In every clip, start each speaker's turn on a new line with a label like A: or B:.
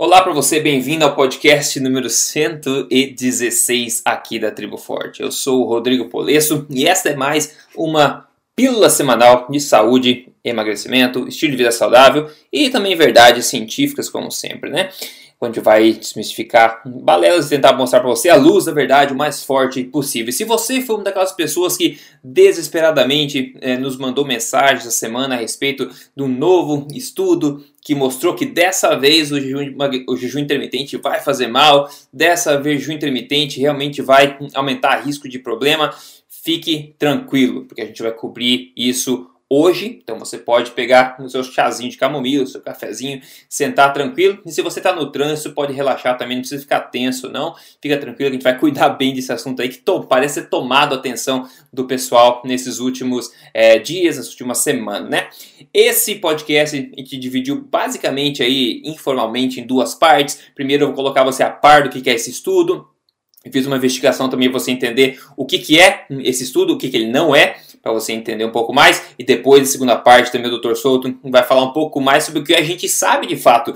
A: Olá para você, bem-vindo ao podcast número 116 aqui da Tribo Forte. Eu sou o Rodrigo Polesso e esta é mais uma pílula semanal de saúde, emagrecimento, estilo de vida saudável e também verdades científicas, como sempre, né? Onde vai desmistificar balelas e tentar mostrar para você a luz da verdade o mais forte possível. Se você foi uma daquelas pessoas que desesperadamente eh, nos mandou mensagens essa semana a respeito do novo estudo que mostrou que dessa vez o jejum, o jejum intermitente vai fazer mal, dessa vez o jejum intermitente realmente vai aumentar risco de problema, fique tranquilo, porque a gente vai cobrir isso hoje. Então você pode pegar o seu chazinho de camomila, o seu cafezinho, sentar tranquilo. E se você está no trânsito, pode relaxar também, não precisa ficar tenso, não. Fica tranquilo, a gente vai cuidar bem desse assunto aí que parece ter tomado a atenção do pessoal nesses últimos é, dias, nessas últimas semanas, né? Esse podcast a gente dividiu basicamente aí, informalmente, em duas partes. Primeiro eu vou colocar você a par do que é esse estudo. Fiz uma investigação também para você entender o que, que é esse estudo, o que, que ele não é para você entender um pouco mais. E depois, na segunda parte, também o Dr. Souto vai falar um pouco mais sobre o que a gente sabe de fato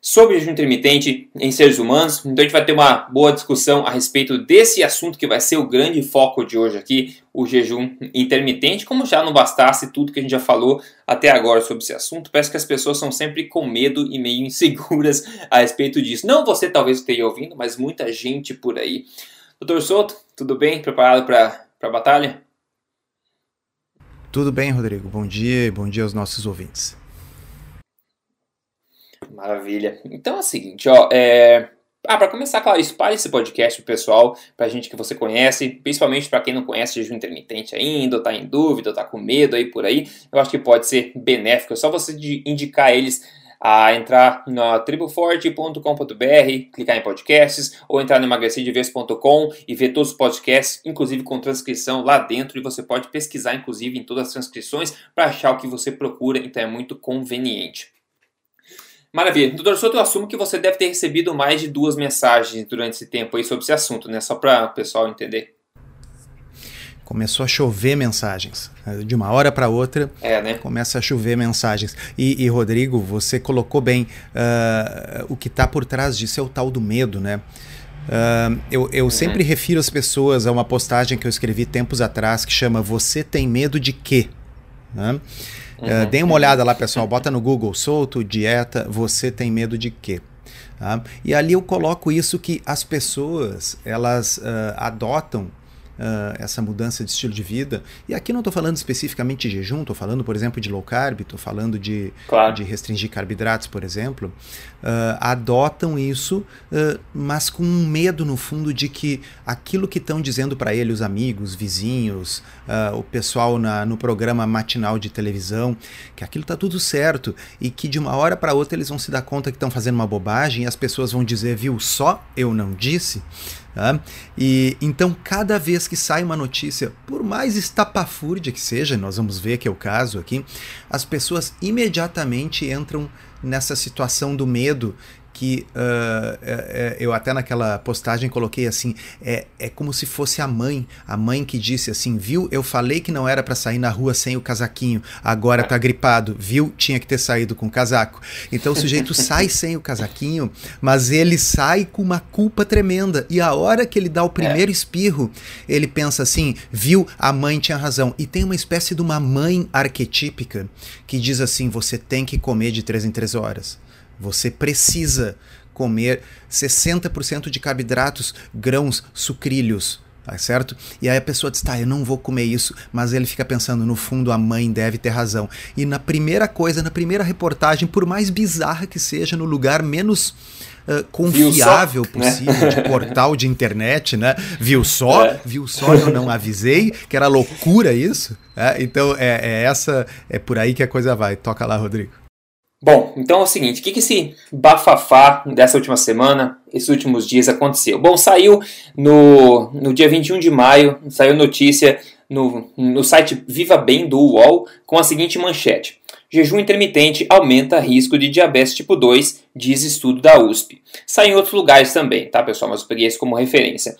A: sobre jejum intermitente em seres humanos. Então a gente vai ter uma boa discussão a respeito desse assunto que vai ser o grande foco de hoje aqui, o jejum intermitente. Como já não bastasse tudo que a gente já falou até agora sobre esse assunto, parece que as pessoas são sempre com medo e meio inseguras a respeito disso. Não você talvez esteja ouvindo, mas muita gente por aí. Doutor Souto, tudo bem? Preparado para a batalha?
B: Tudo bem, Rodrigo. Bom dia e bom dia aos nossos ouvintes.
A: Maravilha. Então é o seguinte, ó, é... Ah, para começar, claro, espalhe esse podcast pro pessoal, pra gente que você conhece, principalmente para quem não conhece jejum intermitente ainda, ou tá em dúvida, ou tá com medo aí por aí, eu acho que pode ser benéfico. É só você indicar eles a entrar na triboforte.com.br, clicar em podcasts, ou entrar no emagrecerdeves.com e ver todos os podcasts, inclusive com transcrição lá dentro, e você pode pesquisar, inclusive, em todas as transcrições para achar o que você procura, então é muito conveniente. Maravilha. Doutor Souto, eu assumo que você deve ter recebido mais de duas mensagens durante esse tempo aí sobre esse assunto, né? Só para o pessoal entender
B: começou a chover mensagens. De uma hora para outra,
A: é, né?
B: começa a chover mensagens. E, e Rodrigo, você colocou bem uh, o que está por trás disso é o tal do medo, né? Uh, eu, eu uhum. sempre refiro as pessoas a uma postagem que eu escrevi tempos atrás que chama Você tem medo de quê? Né? Uhum. Uh, deem uma olhada lá, pessoal. Bota no Google solto, dieta, você tem medo de quê? Tá? E ali eu coloco isso que as pessoas elas uh, adotam uh, essa mudança de estilo de vida. E aqui não estou falando especificamente de jejum, estou falando, por exemplo, de low carb, estou falando de, claro. de restringir carboidratos, por exemplo, uh, adotam isso, uh, mas com um medo no fundo de que aquilo que estão dizendo para ele, os amigos, vizinhos, o pessoal na, no programa matinal de televisão, que aquilo está tudo certo e que de uma hora para outra eles vão se dar conta que estão fazendo uma bobagem e as pessoas vão dizer, viu, só eu não disse. Tá? E então cada vez que sai uma notícia, por mais estapafúrdia que seja, nós vamos ver que é o caso aqui, as pessoas imediatamente entram nessa situação do medo que uh, é, é, eu até naquela postagem coloquei assim, é, é como se fosse a mãe, a mãe que disse assim, viu, eu falei que não era para sair na rua sem o casaquinho, agora tá gripado, viu, tinha que ter saído com o casaco. Então o sujeito sai sem o casaquinho, mas ele sai com uma culpa tremenda, e a hora que ele dá o primeiro espirro, ele pensa assim, viu, a mãe tinha razão, e tem uma espécie de uma mãe arquetípica que diz assim, você tem que comer de três em três horas. Você precisa comer 60% de carboidratos, grãos, sucrilhos, tá certo? E aí a pessoa diz, tá, eu não vou comer isso, mas ele fica pensando, no fundo a mãe deve ter razão. E na primeira coisa, na primeira reportagem, por mais bizarra que seja, no lugar menos uh, confiável só, né? possível, né? de portal de internet, né? Viu só? É. Viu só, eu não avisei, que era loucura isso. É, então é, é essa, é por aí que a coisa vai. Toca lá, Rodrigo.
A: Bom, então é o seguinte, o que, que esse bafafá dessa última semana, esses últimos dias aconteceu? Bom, saiu no, no dia 21 de maio, saiu notícia no, no site Viva Bem do UOL com a seguinte manchete. Jejum intermitente aumenta risco de diabetes tipo 2, diz estudo da USP. Sai em outros lugares também, tá pessoal? Mas eu peguei isso como referência.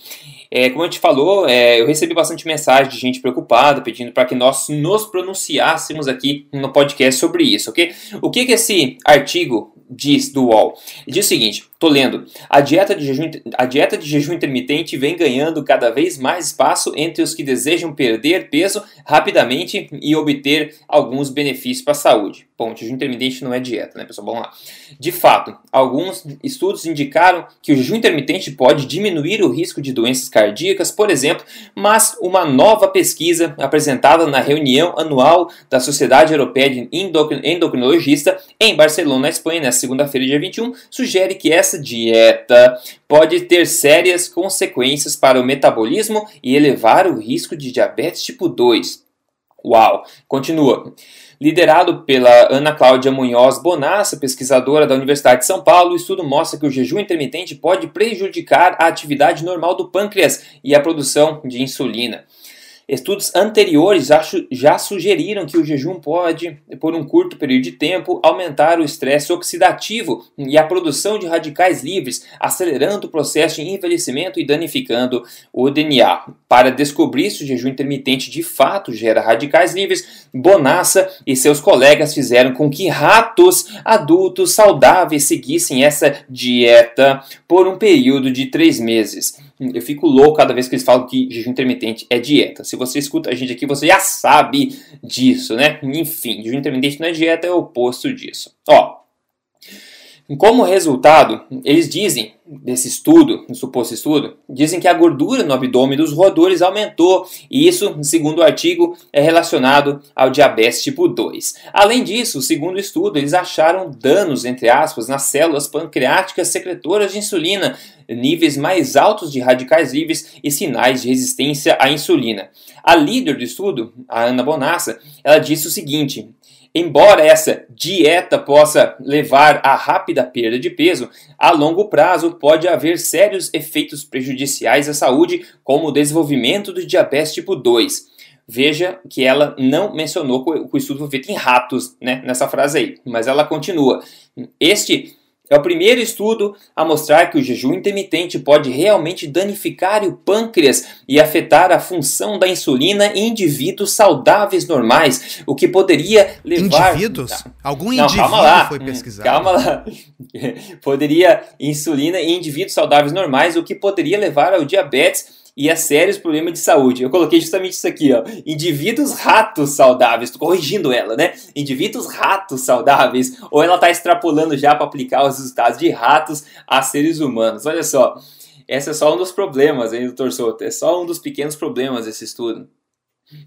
A: É, como a gente falou, é, eu recebi bastante mensagem de gente preocupada, pedindo para que nós nos pronunciássemos aqui no podcast sobre isso, ok? O que, que esse artigo diz do UOL. Diz o seguinte, tô lendo, a dieta, de jejum, a dieta de jejum intermitente vem ganhando cada vez mais espaço entre os que desejam perder peso rapidamente e obter alguns benefícios para a saúde. Bom, jejum intermitente não é dieta, né, pessoal? Vamos lá. De fato, alguns estudos indicaram que o jejum intermitente pode diminuir o risco de doenças cardíacas, por exemplo, mas uma nova pesquisa apresentada na reunião anual da Sociedade Europeia de Endocrinologista em Barcelona, na Espanha, na segunda-feira, dia 21, sugere que essa dieta pode ter sérias consequências para o metabolismo e elevar o risco de diabetes tipo 2. Uau! Continua. Liderado pela Ana Cláudia Munhoz Bonassa, pesquisadora da Universidade de São Paulo, o estudo mostra que o jejum intermitente pode prejudicar a atividade normal do pâncreas e a produção de insulina. Estudos anteriores já sugeriram que o jejum pode, por um curto período de tempo, aumentar o estresse oxidativo e a produção de radicais livres, acelerando o processo de envelhecimento e danificando o DNA. Para descobrir se o jejum intermitente de fato gera radicais livres, Bonassa e seus colegas fizeram com que ratos adultos saudáveis seguissem essa dieta por um período de três meses. Eu fico louco cada vez que eles falam que jejum intermitente é dieta. Se você escuta a gente aqui, você já sabe disso, né? Enfim, jejum intermitente não é dieta, é o oposto disso. Ó, como resultado, eles dizem, desse estudo, um suposto estudo, dizem que a gordura no abdômen dos roedores aumentou, e isso, segundo o artigo, é relacionado ao diabetes tipo 2. Além disso, segundo o estudo, eles acharam danos, entre aspas, nas células pancreáticas secretoras de insulina, níveis mais altos de radicais livres e sinais de resistência à insulina. A líder do estudo, a Ana Bonassa, ela disse o seguinte: Embora essa dieta possa levar a rápida perda de peso, a longo prazo pode haver sérios efeitos prejudiciais à saúde, como o desenvolvimento do diabetes tipo 2. Veja que ela não mencionou que o estudo foi feito em ratos, né, nessa frase aí, mas ela continua. Este é o primeiro estudo a mostrar que o jejum intermitente pode realmente danificar o pâncreas e afetar a função da insulina em indivíduos saudáveis normais, o que poderia levar.
B: Indivíduos? Algum Não, indivíduo calma lá. foi pesquisado?
A: Calma lá. poderia insulina em indivíduos saudáveis normais, o que poderia levar ao diabetes e a sérios problemas de saúde. Eu coloquei justamente isso aqui, ó. Indivíduos ratos saudáveis. Tô corrigindo ela, né? Indivíduos ratos saudáveis. Ou ela tá extrapolando já para aplicar os resultados de ratos a seres humanos. Olha só. Esse é só um dos problemas, hein, doutor Souto? É só um dos pequenos problemas desse estudo.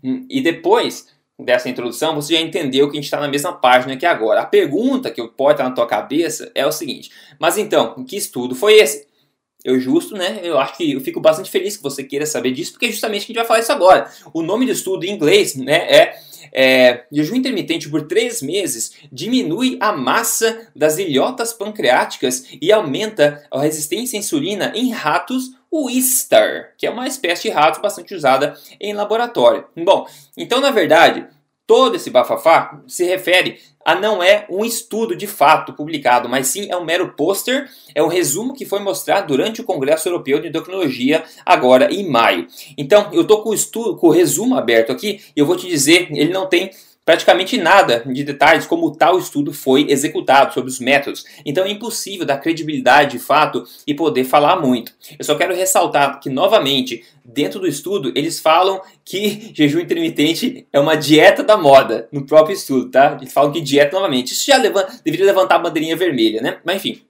A: Hum, e depois dessa introdução, você já entendeu que a gente está na mesma página que agora. A pergunta que pode estar na tua cabeça é o seguinte: mas então, que estudo foi esse? Eu justo, né? Eu acho que eu fico bastante feliz que você queira saber disso, porque é justamente a gente vai falar isso agora. O nome do estudo em inglês, né, é, é jejum intermitente por três meses diminui a massa das ilhotas pancreáticas e aumenta a resistência à insulina em ratos Wistar, que é uma espécie de rato bastante usada em laboratório. Bom, então na verdade Todo esse bafafá se refere a não é um estudo de fato publicado, mas sim é um mero pôster, é um resumo que foi mostrado durante o Congresso Europeu de Endocrinologia agora em maio. Então, eu estou com o estudo, com o resumo aberto aqui e eu vou te dizer, ele não tem praticamente nada de detalhes como tal estudo foi executado, sobre os métodos. Então é impossível dar credibilidade de fato e poder falar muito. Eu só quero ressaltar que, novamente, dentro do estudo, eles falam que jejum intermitente é uma dieta da moda, no próprio estudo, tá? Eles falam que dieta novamente. Isso já levanta, deveria levantar a bandeirinha vermelha, né? Mas enfim.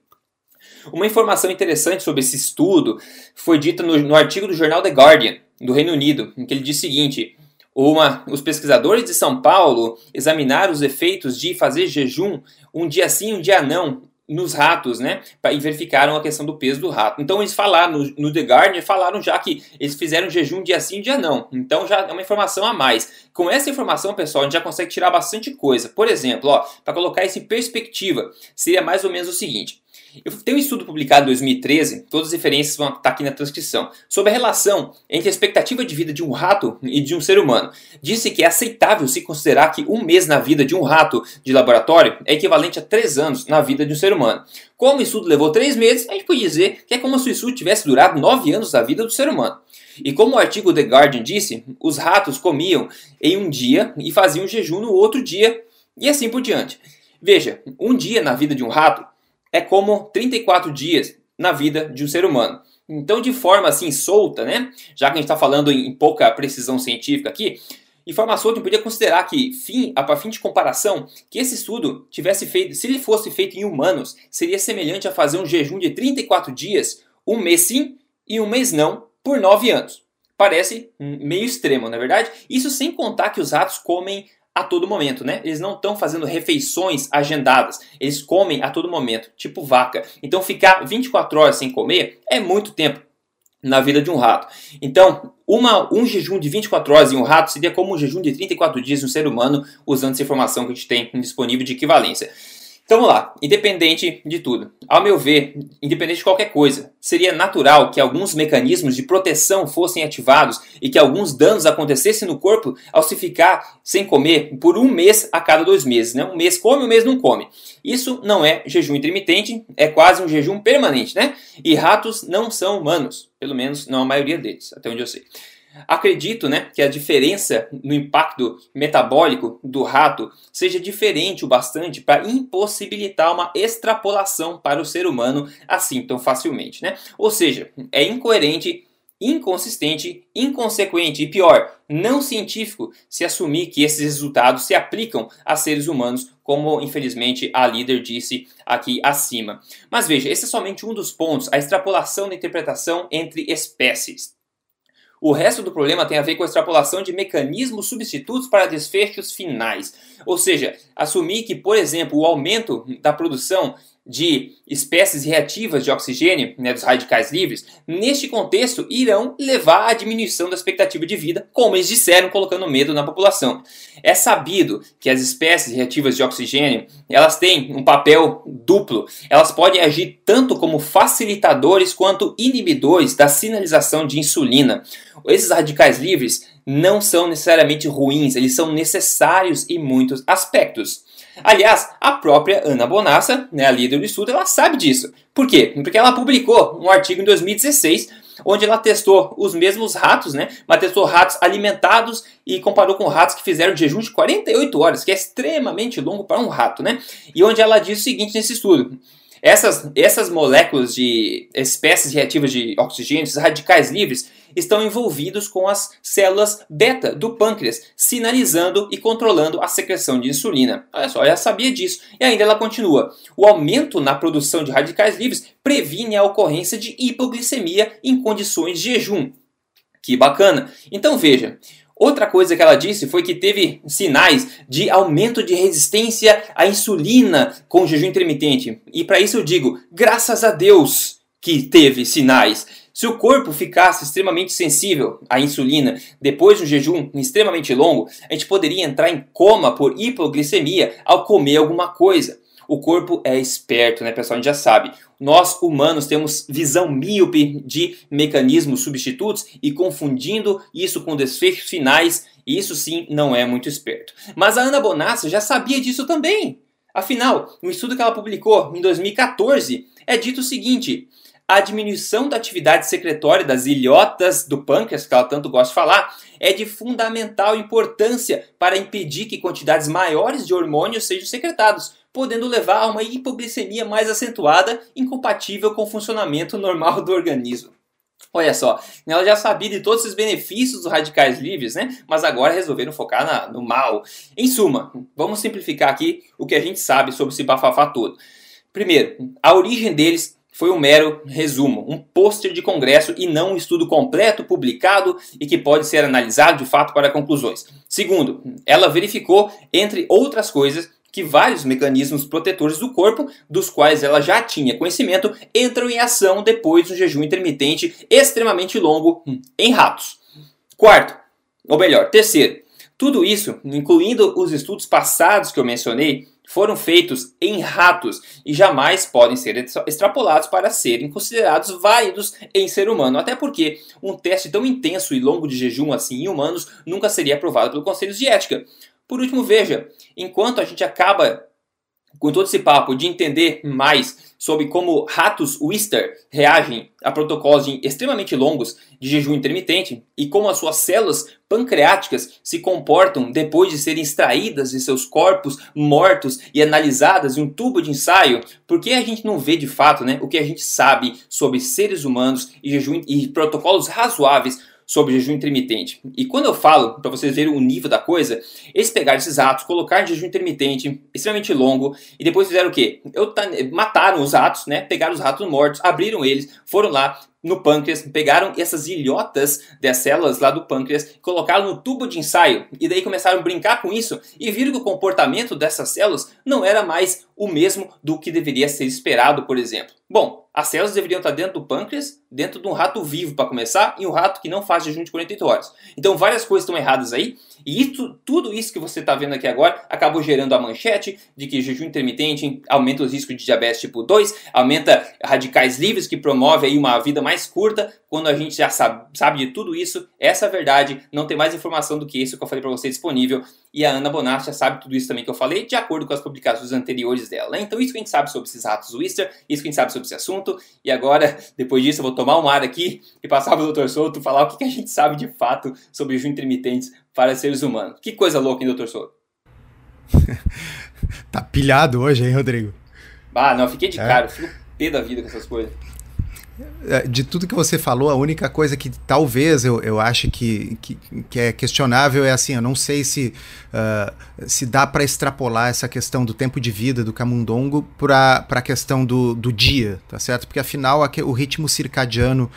A: Uma informação interessante sobre esse estudo foi dita no, no artigo do jornal The Guardian, do Reino Unido, em que ele diz o seguinte uma, os pesquisadores de São Paulo examinaram os efeitos de fazer jejum um dia sim, um dia não, nos ratos, né? E verificaram a questão do peso do rato. Então eles falaram no, The Guardian, falaram já que eles fizeram jejum dia sim, dia não. Então já é uma informação a mais. Com essa informação, pessoal, a gente já consegue tirar bastante coisa. Por exemplo, ó, para colocar isso em perspectiva, seria mais ou menos o seguinte: eu tenho um estudo publicado em 2013, todas as referências vão estar aqui na transcrição, sobre a relação entre a expectativa de vida de um rato e de um ser humano. Disse que é aceitável se considerar que um mês na vida de um rato de laboratório é equivalente a três anos na vida de um ser humano. Como o estudo levou três meses, a gente pode dizer que é como se o estudo tivesse durado nove anos da vida do ser humano. E como o artigo The Guardian disse, os ratos comiam em um dia e faziam jejum no outro dia, e assim por diante. Veja, um dia na vida de um rato é como 34 dias na vida de um ser humano. Então, de forma assim solta, né? Já que a gente está falando em pouca precisão científica aqui, forma solta, podia considerar que, fim, a fim de comparação, que esse estudo tivesse feito, se ele fosse feito em humanos, seria semelhante a fazer um jejum de 34 dias, um mês sim e um mês não, por 9 anos. Parece meio extremo, na é verdade? Isso sem contar que os ratos comem a todo momento, né? Eles não estão fazendo refeições agendadas, eles comem a todo momento, tipo vaca. Então ficar 24 horas sem comer é muito tempo na vida de um rato. Então, uma, um jejum de 24 horas em um rato seria como um jejum de 34 dias em um ser humano, usando essa informação que a gente tem disponível de equivalência. Então vamos lá, independente de tudo. Ao meu ver, independente de qualquer coisa, seria natural que alguns mecanismos de proteção fossem ativados e que alguns danos acontecessem no corpo ao se ficar sem comer por um mês a cada dois meses. Né? Um mês come, um mês não come. Isso não é jejum intermitente, é quase um jejum permanente, né? E ratos não são humanos, pelo menos não a maioria deles, até onde eu sei. Acredito né, que a diferença no impacto metabólico do rato seja diferente o bastante para impossibilitar uma extrapolação para o ser humano assim tão facilmente. Né? Ou seja, é incoerente, inconsistente, inconsequente e pior, não científico se assumir que esses resultados se aplicam a seres humanos, como infelizmente a líder disse aqui acima. Mas veja, esse é somente um dos pontos, a extrapolação da interpretação entre espécies. O resto do problema tem a ver com a extrapolação de mecanismos substitutos para desfechos finais. Ou seja, assumir que, por exemplo, o aumento da produção de espécies reativas de oxigênio, né, dos radicais livres, neste contexto irão levar à diminuição da expectativa de vida, como eles disseram, colocando medo na população. É sabido que as espécies reativas de oxigênio, elas têm um papel duplo. Elas podem agir tanto como facilitadores quanto inibidores da sinalização de insulina. Esses radicais livres não são necessariamente ruins, eles são necessários em muitos aspectos. Aliás, a própria Ana Bonassa, né, a líder do estudo, ela sabe disso. Por quê? Porque ela publicou um artigo em 2016 onde ela testou os mesmos ratos, né? Mas testou ratos alimentados e comparou com ratos que fizeram jejum de 48 horas, que é extremamente longo para um rato, né? E onde ela diz o seguinte nesse estudo: essas, essas moléculas de espécies reativas de oxigênio, radicais livres, estão envolvidos com as células beta do pâncreas, sinalizando e controlando a secreção de insulina. Olha só, ela sabia disso. E ainda ela continua: o aumento na produção de radicais livres previne a ocorrência de hipoglicemia em condições de jejum. Que bacana! Então veja, Outra coisa que ela disse foi que teve sinais de aumento de resistência à insulina com jejum intermitente. E para isso eu digo, graças a Deus que teve sinais. Se o corpo ficasse extremamente sensível à insulina depois de um jejum extremamente longo, a gente poderia entrar em coma por hipoglicemia ao comer alguma coisa. O corpo é esperto, né, pessoal? A gente já sabe. Nós humanos temos visão míope de mecanismos substitutos e confundindo isso com desfechos finais, isso sim não é muito esperto. Mas a Ana Bonassa já sabia disso também. Afinal, no estudo que ela publicou em 2014, é dito o seguinte: a diminuição da atividade secretória das ilhotas do pâncreas, que ela tanto gosta de falar, é de fundamental importância para impedir que quantidades maiores de hormônios sejam secretados, podendo levar a uma hipoglicemia mais acentuada, incompatível com o funcionamento normal do organismo. Olha só, ela já sabia de todos esses benefícios dos radicais livres, né? Mas agora resolveram focar na, no mal. Em suma, vamos simplificar aqui o que a gente sabe sobre esse bafafá todo. Primeiro, a origem deles foi um mero resumo, um pôster de congresso e não um estudo completo, publicado e que pode ser analisado de fato para conclusões. Segundo, ela verificou, entre outras coisas, que vários mecanismos protetores do corpo, dos quais ela já tinha conhecimento, entram em ação depois do jejum intermitente extremamente longo em ratos. Quarto, ou melhor, terceiro, tudo isso, incluindo os estudos passados que eu mencionei, foram feitos em ratos e jamais podem ser extrapolados para serem considerados válidos em ser humano, até porque um teste tão intenso e longo de jejum assim em humanos nunca seria aprovado pelo Conselho de Ética. Por último, veja, enquanto a gente acaba com todo esse papo de entender mais sobre como ratos Wister reagem a protocolos extremamente longos de jejum intermitente e como as suas células pancreáticas se comportam depois de serem extraídas de seus corpos mortos e analisadas em um tubo de ensaio, por que a gente não vê de fato né, o que a gente sabe sobre seres humanos e jejum e protocolos razoáveis sobre jejum intermitente. E quando eu falo, para vocês verem o nível da coisa, eles pegaram esses atos, colocaram jejum intermitente, extremamente longo, e depois fizeram o quê? Eu, mataram os atos, né? Pegaram os ratos mortos, abriram eles, foram lá, no pâncreas, pegaram essas ilhotas das células lá do pâncreas, colocaram no tubo de ensaio e daí começaram a brincar com isso e viram que o comportamento dessas células não era mais o mesmo do que deveria ser esperado, por exemplo. Bom, as células deveriam estar dentro do pâncreas, dentro de um rato vivo para começar, e um rato que não faz jejum de 48 horas. Então várias coisas estão erradas aí, e isso, tudo isso que você está vendo aqui agora acabou gerando a manchete de que jejum intermitente aumenta os riscos de diabetes tipo 2, aumenta radicais livres que promove aí uma vida mais curta. Quando a gente já sabe, sabe de tudo isso, essa é a verdade, não tem mais informação do que isso que eu falei para você disponível. E a Ana Bonatti já sabe tudo isso também que eu falei, de acordo com as publicações anteriores dela. Né? Então, isso que a gente sabe sobre esses ratos Wister, isso que a gente sabe sobre esse assunto. E agora, depois disso, eu vou tomar um ar aqui e passar para o Dr. Souto falar o que a gente sabe de fato sobre jejum intermitentes para seres humanos. Que coisa louca, hein, Dr. Souto?
B: tá pilhado hoje, hein, Rodrigo?
A: Ah, não, fiquei de é. cara, fico pé da vida com essas coisas.
B: É, de tudo que você falou, a única coisa que talvez eu, eu ache que, que, que é questionável é assim, eu não sei se, uh, se dá para extrapolar essa questão do tempo de vida do camundongo para a questão do, do dia, tá certo? Porque afinal o ritmo circadiano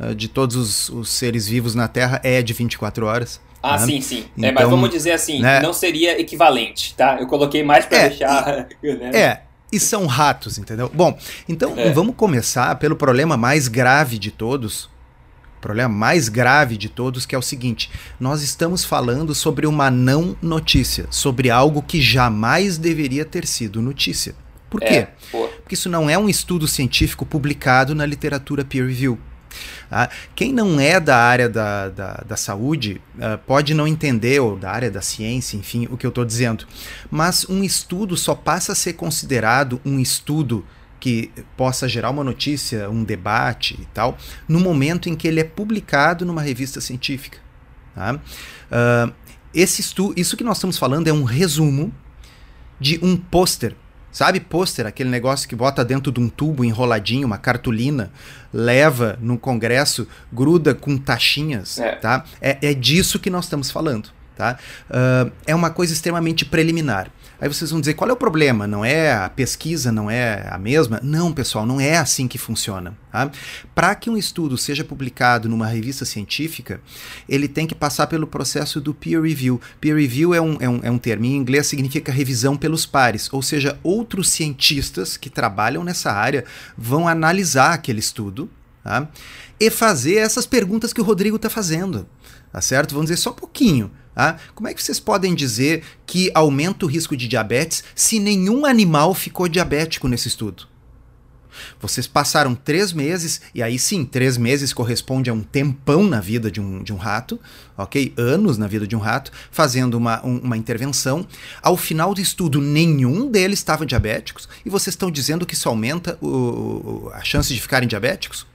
B: uh, de todos os, os seres vivos na Terra é de 24 horas.
A: Ah, né? sim, sim. Então, é, mas então, vamos dizer assim, né? não seria equivalente, tá? Eu coloquei mais para é, deixar.
B: Né? É. E são ratos, entendeu? Bom, então é. vamos começar pelo problema mais grave de todos. O problema mais grave de todos, que é o seguinte: nós estamos falando sobre uma não notícia, sobre algo que jamais deveria ter sido notícia. Por quê? É, Porque isso não é um estudo científico publicado na literatura peer review. Tá? Quem não é da área da, da, da saúde uh, pode não entender, ou da área da ciência, enfim, o que eu estou dizendo. Mas um estudo só passa a ser considerado um estudo que possa gerar uma notícia, um debate e tal, no momento em que ele é publicado numa revista científica. Tá? Uh, esse isso que nós estamos falando é um resumo de um pôster Sabe pôster, aquele negócio que bota dentro de um tubo enroladinho, uma cartolina, leva no congresso, gruda com taxinhas, é. tá? É, é disso que nós estamos falando, tá? Uh, é uma coisa extremamente preliminar. Aí vocês vão dizer qual é o problema? Não é a pesquisa, não é a mesma? Não, pessoal, não é assim que funciona. Tá? Para que um estudo seja publicado numa revista científica, ele tem que passar pelo processo do peer review. Peer review é um, é um, é um termo em inglês, significa revisão pelos pares, ou seja, outros cientistas que trabalham nessa área vão analisar aquele estudo tá? e fazer essas perguntas que o Rodrigo está fazendo. Tá certo? Vamos dizer só um pouquinho. Ah, como é que vocês podem dizer que aumenta o risco de diabetes se nenhum animal ficou diabético nesse estudo? Vocês passaram três meses, e aí sim, três meses corresponde a um tempão na vida de um, de um rato, ok? Anos na vida de um rato, fazendo uma, um, uma intervenção. Ao final do estudo, nenhum deles estava diabéticos, e vocês estão dizendo que isso aumenta o, a chance de ficarem diabéticos?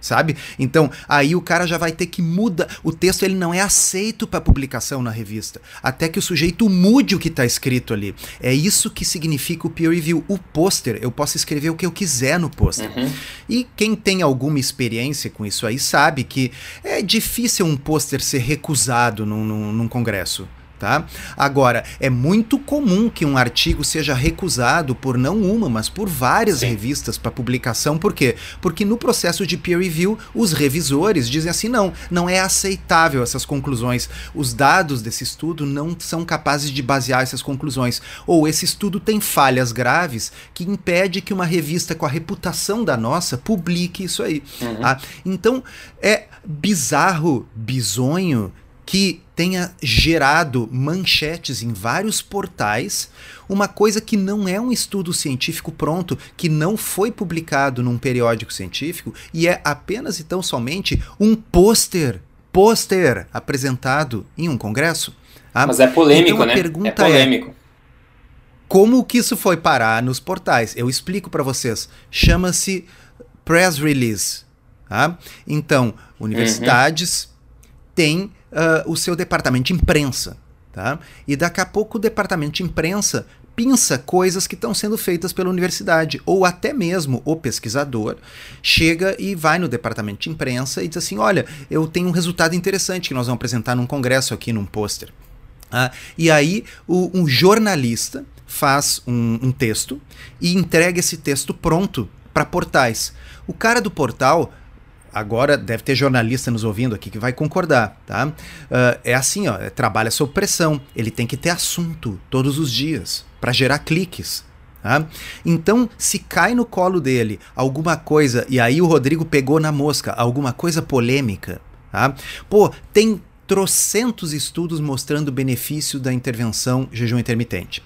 B: Sabe? Então, aí o cara já vai ter que muda, o texto ele não é aceito para publicação na revista, até que o sujeito mude o que está escrito ali. É isso que significa o peer review. O pôster, eu posso escrever o que eu quiser no pôster. Uhum. E quem tem alguma experiência com isso aí sabe que é difícil um pôster ser recusado num, num, num congresso. Tá? Agora, é muito comum que um artigo seja recusado por não uma, mas por várias Sim. revistas para publicação. Por quê? Porque no processo de peer review, os revisores dizem assim: não, não é aceitável essas conclusões. Os dados desse estudo não são capazes de basear essas conclusões. Ou esse estudo tem falhas graves que impede que uma revista com a reputação da nossa publique isso aí. Uhum. Tá? Então, é bizarro, bizonho que tenha gerado manchetes em vários portais, uma coisa que não é um estudo científico pronto, que não foi publicado num periódico científico e é apenas e tão somente um pôster, pôster apresentado em um congresso.
A: Ah, Mas é polêmico, então, né? é, é polêmico.
B: Como que isso foi parar nos portais? Eu explico para vocês. Chama-se press release. Tá? Então, universidades uhum. Têm uh, o seu departamento de imprensa. Tá? E daqui a pouco o departamento de imprensa pinça coisas que estão sendo feitas pela universidade, ou até mesmo o pesquisador chega e vai no departamento de imprensa e diz assim: Olha, eu tenho um resultado interessante que nós vamos apresentar num congresso aqui, num pôster. Ah, e aí, o, um jornalista faz um, um texto e entrega esse texto pronto para portais. O cara do portal agora deve ter jornalista nos ouvindo aqui que vai concordar, tá? Uh, é assim, ó, trabalha sob pressão. Ele tem que ter assunto todos os dias para gerar cliques. Tá? Então, se cai no colo dele alguma coisa, e aí o Rodrigo pegou na mosca, alguma coisa polêmica, tá? pô, tem trocentos estudos mostrando o benefício da intervenção jejum intermitente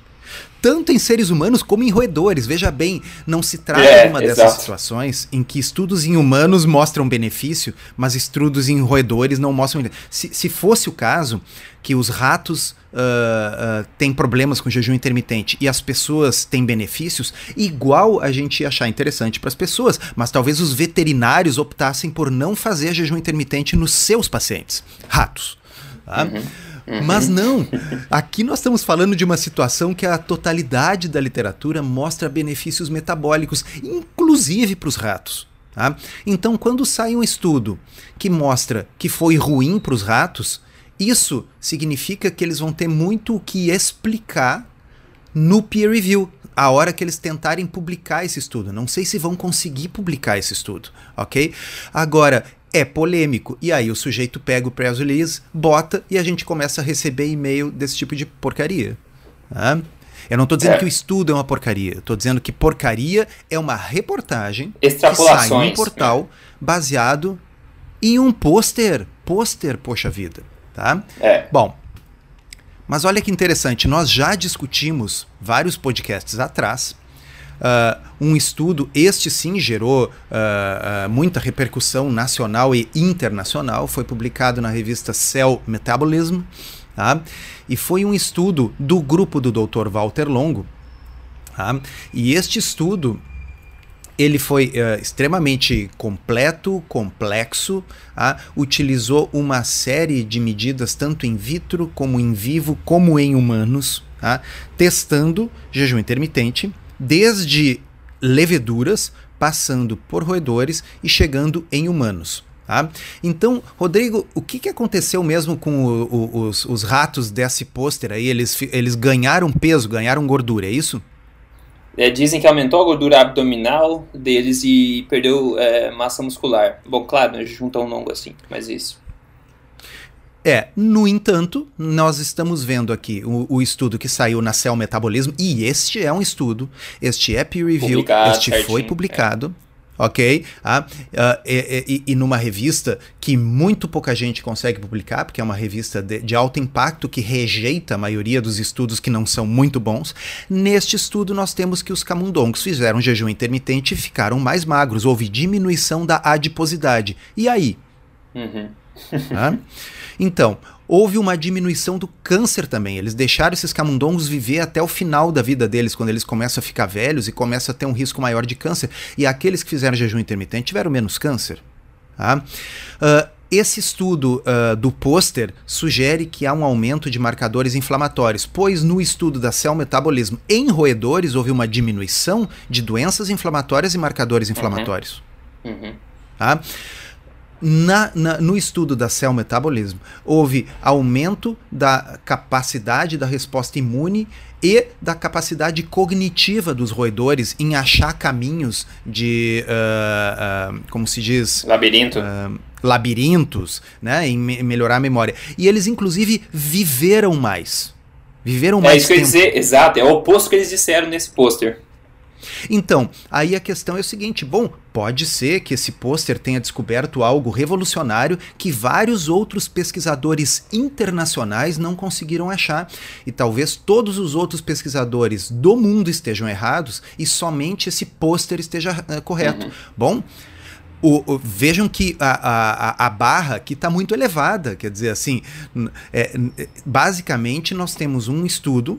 B: tanto em seres humanos como em roedores. Veja bem, não se trata é, de uma exato. dessas situações em que estudos em humanos mostram benefício, mas estudos em roedores não mostram. Se, se fosse o caso que os ratos uh, uh, têm problemas com jejum intermitente e as pessoas têm benefícios, igual a gente ia achar interessante para as pessoas, mas talvez os veterinários optassem por não fazer jejum intermitente nos seus pacientes, ratos. Tá? Uhum. Uhum. Mas não. Aqui nós estamos falando de uma situação que a totalidade da literatura mostra benefícios metabólicos, inclusive para os ratos. Tá? Então, quando sai um estudo que mostra que foi ruim para os ratos, isso significa que eles vão ter muito o que explicar no peer review, a hora que eles tentarem publicar esse estudo. Não sei se vão conseguir publicar esse estudo, ok? Agora, é polêmico. E aí o sujeito pega o press release, bota e a gente começa a receber e-mail desse tipo de porcaria. Tá? Eu não estou dizendo é. que o estudo é uma porcaria. Estou dizendo que porcaria é uma reportagem que sai num portal baseado em um pôster. Pôster, poxa vida. Tá?
A: É.
B: Bom, mas olha que interessante. Nós já discutimos vários podcasts atrás Uh, um estudo, este sim gerou uh, uh, muita repercussão nacional e internacional, foi publicado na revista Cell Metabolism, tá? e foi um estudo do grupo do Dr. Walter Longo. Tá? E este estudo ele foi uh, extremamente completo, complexo, uh, utilizou uma série de medidas, tanto in vitro, como em vivo, como em humanos, uh, testando jejum intermitente, desde leveduras, passando por roedores e chegando em humanos. Tá? Então, Rodrigo, o que, que aconteceu mesmo com o, o, os, os, ratos desse pôster aí? Eles, eles ganharam peso, ganharam gordura, é isso?
A: É, dizem que aumentou a gordura abdominal deles e perdeu é, massa muscular. Bom, claro, não juntam tão longo assim, mas isso.
B: É, no entanto, nós estamos vendo aqui o, o, estudo que saiu na Cell Metabolismo, e este é um estudo, este é peer review, publicado, este certinho, foi publicado. É. Ok? Ah, uh, e, e, e, numa revista que muito pouca gente consegue publicar, porque é uma revista de, de, alto impacto que rejeita a maioria dos estudos que não são muito bons. Neste estudo, nós temos que os camundongos fizeram jejum intermitente e ficaram mais magros. Houve diminuição da adiposidade. E aí?
A: Uhum.
B: Então, houve uma diminuição do câncer também. Eles deixaram esses camundongos viver até o final da vida deles, quando eles começam a ficar velhos e começam a ter um risco maior de câncer. E aqueles que fizeram jejum intermitente tiveram menos câncer. Tá? Uh, esse estudo uh, do pôster sugere que há um aumento de marcadores inflamatórios, pois no estudo da cell metabolismo em roedores houve uma diminuição de doenças inflamatórias e marcadores uhum. inflamatórios.
A: Uhum. Uhum.
B: Tá? Na, na, no estudo da cell metabolismo, houve aumento da capacidade da resposta imune e da capacidade cognitiva dos roedores em achar caminhos de, uh, uh, como se diz?
A: Labirinto.
B: Uh, labirintos, né, em me melhorar a memória. E eles, inclusive, viveram mais. Viveram mais.
A: É isso que eu ia dizer, exato, é o oposto que eles disseram nesse pôster.
B: Então, aí a questão é o seguinte: bom, pode ser que esse pôster tenha descoberto algo revolucionário que vários outros pesquisadores internacionais não conseguiram achar. E talvez todos os outros pesquisadores do mundo estejam errados e somente esse pôster esteja uh, correto. Uhum. Bom. O, o, vejam que a, a, a barra aqui está muito elevada. Quer dizer, assim, é, basicamente nós temos um estudo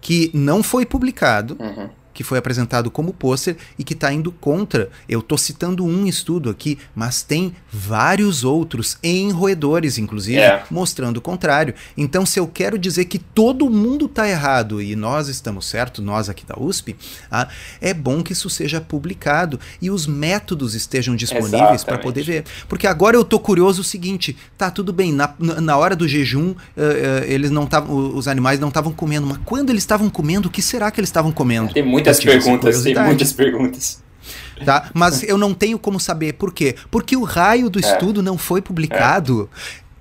B: que não foi publicado.
A: Uhum
B: que foi apresentado como pôster e que está indo contra. Eu estou citando um estudo aqui, mas tem vários outros, em roedores, inclusive,
A: É.
B: mostrando o contrário. Então, se eu quero dizer que todo mundo está errado e nós estamos certo, nós aqui da USP, ah, é bom que isso seja publicado e os métodos estejam disponíveis para poder ver. Porque agora eu tô curioso o seguinte: tá tudo bem, na, na hora do jejum, eh, eh, eles não estavam, os animais não estavam comendo, mas quando eles estavam comendo, o que será que eles estavam comendo?
A: Tem muitas perguntas, tem muitas perguntas.
B: Tá? Mas eu não tenho como saber por quê? Porque o raio do
A: É.
B: estudo não foi publicado.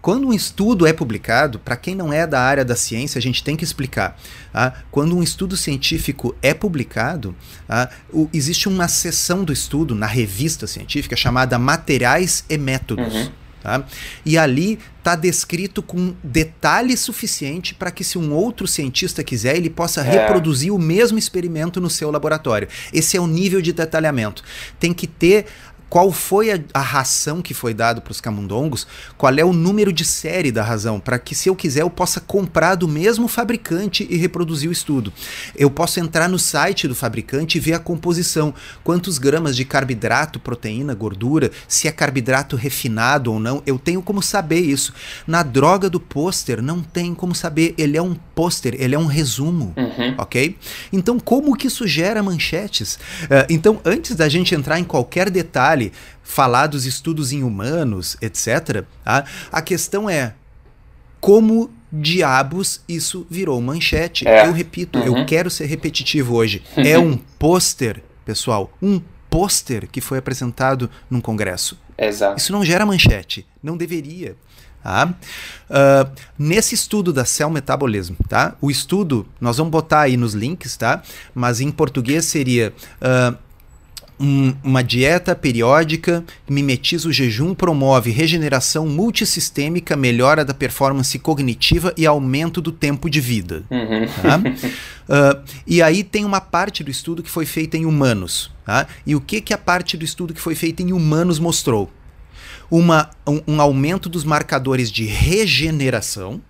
B: Quando um estudo é publicado, para quem não é da área da ciência, a gente tem que explicar. tá? Quando um estudo científico é publicado, tá? o- existe uma seção do estudo na revista científica chamada Materiais e Métodos.
A: Uhum.
B: Tá? E ali está descrito com detalhe suficiente para que, se um outro cientista quiser, ele possa
A: É.
B: reproduzir o mesmo experimento no seu laboratório. Esse é o nível de detalhamento. Tem que ter qual foi a, a ração que foi dado para os camundongos, qual é o número de série da razão, para que se eu quiser eu possa comprar do mesmo fabricante e reproduzir o estudo. Eu posso entrar no site do fabricante e ver a composição, quantos gramas de carboidrato, proteína, gordura, se é carboidrato refinado ou não, eu tenho como saber isso. Na droga do pôster não tem como saber, ele é um pôster, ele é um resumo
A: Uhum.
B: ok? Então, como que isso gera manchetes? Eh, então, antes da gente entrar em qualquer detalhe, falar dos estudos em humanos, etc., tá? a questão é como diabos isso virou manchete?
A: É.
B: Eu repito,
A: Uhum.
B: eu quero ser repetitivo hoje. É um pôster, pessoal, um pôster que foi apresentado num congresso.
A: Exato.
B: Isso não gera manchete, não deveria. Tá? Ah, nesse estudo da Cell Metabolism, tá? O estudo, nós vamos botar aí nos links, tá? Mas em português seria ah, um- uma dieta periódica, mimetiza o jejum, promove regeneração multissistêmica, melhora da performance cognitiva e aumento do tempo de vida.
A: Uhum.
B: Tá? Ah, e aí tem uma parte do estudo que foi feita em humanos. Tá? E o que, que a parte do estudo que foi feita em humanos mostrou? Uma, um, um aumento dos marcadores de regeneração.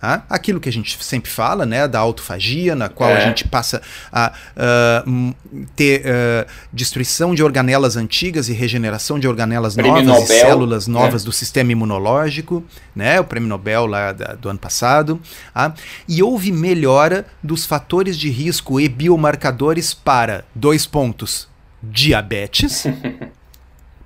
B: Tá? Aquilo que a gente sempre fala, né, da autofagia, na qual a
A: É.
B: gente passa a ah, hum, ter ah, destruição de organelas antigas e regeneração de organelas
A: Prêmio
B: novas e
A: Nobel,
B: células
A: né?
B: novas do sistema imunológico, né? O prêmio Nobel lá da- do ano passado. tá? E houve melhora dos fatores de risco e biomarcadores para dois pontos: diabetes.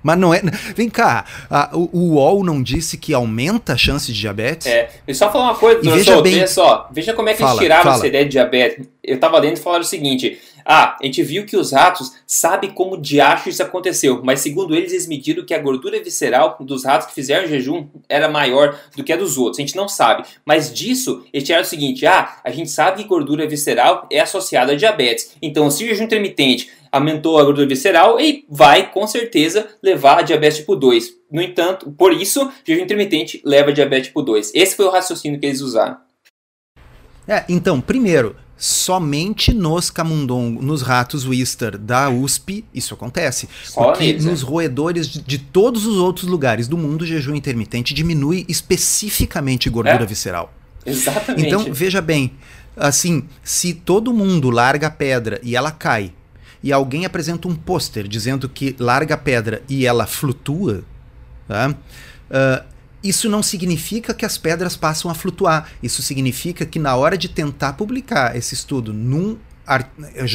B: Mas não é. Vem cá, a- o, o UOL não disse que aumenta a chance de diabetes?
A: É, e só falar uma coisa,
B: E veja bem-
A: veja só, veja como é que
B: Fala,
A: eles tiraram
B: fala.
A: essa ideia de diabetes. Eu tava lendo e falaram o seguinte: ah, a gente viu que os ratos sabem como diacho isso aconteceu, mas segundo eles, eles mediram que a gordura visceral dos ratos que fizeram jejum era maior do que a dos outros. A gente não sabe. Mas disso, eles tiraram o seguinte: ah, a gente sabe que gordura visceral é associada a diabetes. Então, se o jejum intermitente aumentou a gordura visceral e vai, com certeza, levar a diabetes tipo 2. No entanto, por isso, jejum intermitente leva a diabetes tipo 2. Esse foi o raciocínio que eles usaram.
B: É, então, primeiro, somente nos camundongos, nos ratos Wister da USP, isso acontece.
A: Só
B: porque
A: neles,
B: nos
A: né?
B: roedores de, de todos os outros lugares do mundo, o jejum intermitente diminui especificamente gordura
A: É.
B: visceral.
A: Exatamente.
B: Então, veja bem, assim, se todo mundo larga a pedra e ela cai, e alguém apresenta um pôster dizendo que larga a pedra e ela flutua, tá? Ah, isso não significa que as pedras passam a flutuar. Isso significa que na hora de tentar publicar esse estudo num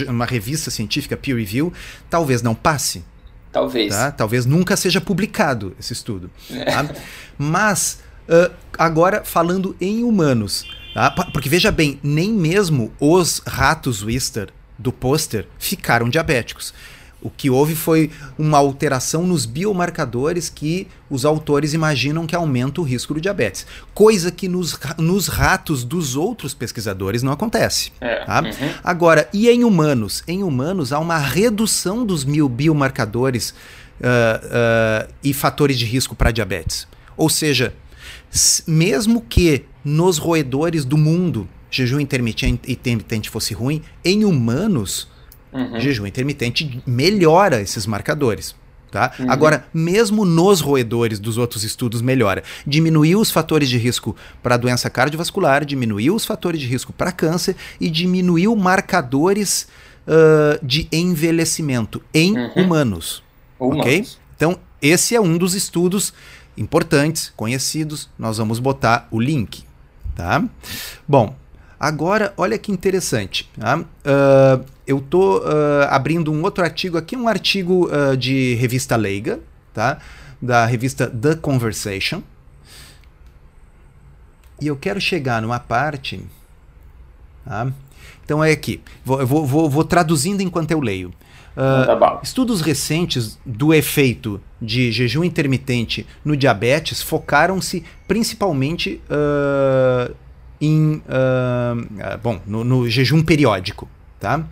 B: uma revista científica peer review, talvez não passe.
A: Talvez.
B: Tá? Talvez nunca seja publicado esse estudo.
A: É.
B: tá? Mas, ah, agora falando em humanos, tá? Porque veja bem, nem mesmo os ratos Wister do pôster ficaram diabéticos. O que houve foi uma alteração nos biomarcadores que os autores imaginam que aumenta o risco do diabetes. Coisa que nos, nos ratos dos outros pesquisadores não acontece.
A: É.
B: Tá?
A: Uhum.
B: Agora, e em humanos? Em humanos há uma redução dos mil biomarcadores ah, ah, e fatores de risco para diabetes. Ou seja, mesmo que nos roedores do mundo jejum intermitente intermitente fosse ruim, em humanos,
A: Uhum.
B: jejum intermitente melhora esses marcadores. Tá? Uhum. Agora, mesmo nos roedores dos outros estudos, melhora. Diminuiu os fatores de risco para doença cardiovascular, diminuiu os fatores de risco para câncer e diminuiu marcadores uh, de envelhecimento em uhum. humanos. humanos. Ok? Então, esse é um dos estudos importantes, conhecidos. Nós vamos botar o link. Tá? Bom, agora olha que interessante. Tá? Uh, eu estou uh, abrindo um outro artigo aqui, um artigo uh, de revista leiga, tá? da revista The Conversation. E eu quero chegar numa parte. Tá? Então é aqui. Vou, vou, vou, vou traduzindo enquanto eu leio. Uh, estudos recentes do efeito de jejum intermitente no diabetes focaram-se principalmente uh, em, uh, bom, no, no, jejum periódico. Tá?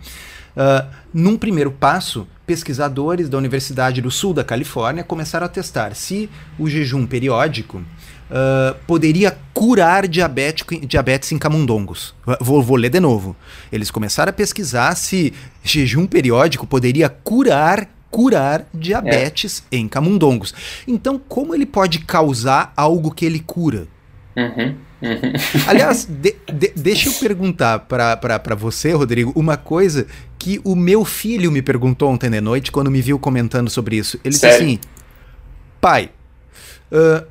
B: num primeiro passo, pesquisadores da Universidade do Sul da Califórnia começaram a testar se o jejum periódico uh, poderia curar diabetes em camundongos. Vou, vou ler de novo. Eles começaram a pesquisar se jejum periódico poderia curar curar diabetes é. em camundongos. Então, como ele pode causar algo que ele cura? Uhum, uhum. Aliás, de, de, deixa eu perguntar para você, Rodrigo, uma coisa que o meu filho me perguntou ontem de noite quando me viu comentando sobre isso. Ele Sério? disse assim: pai, uh,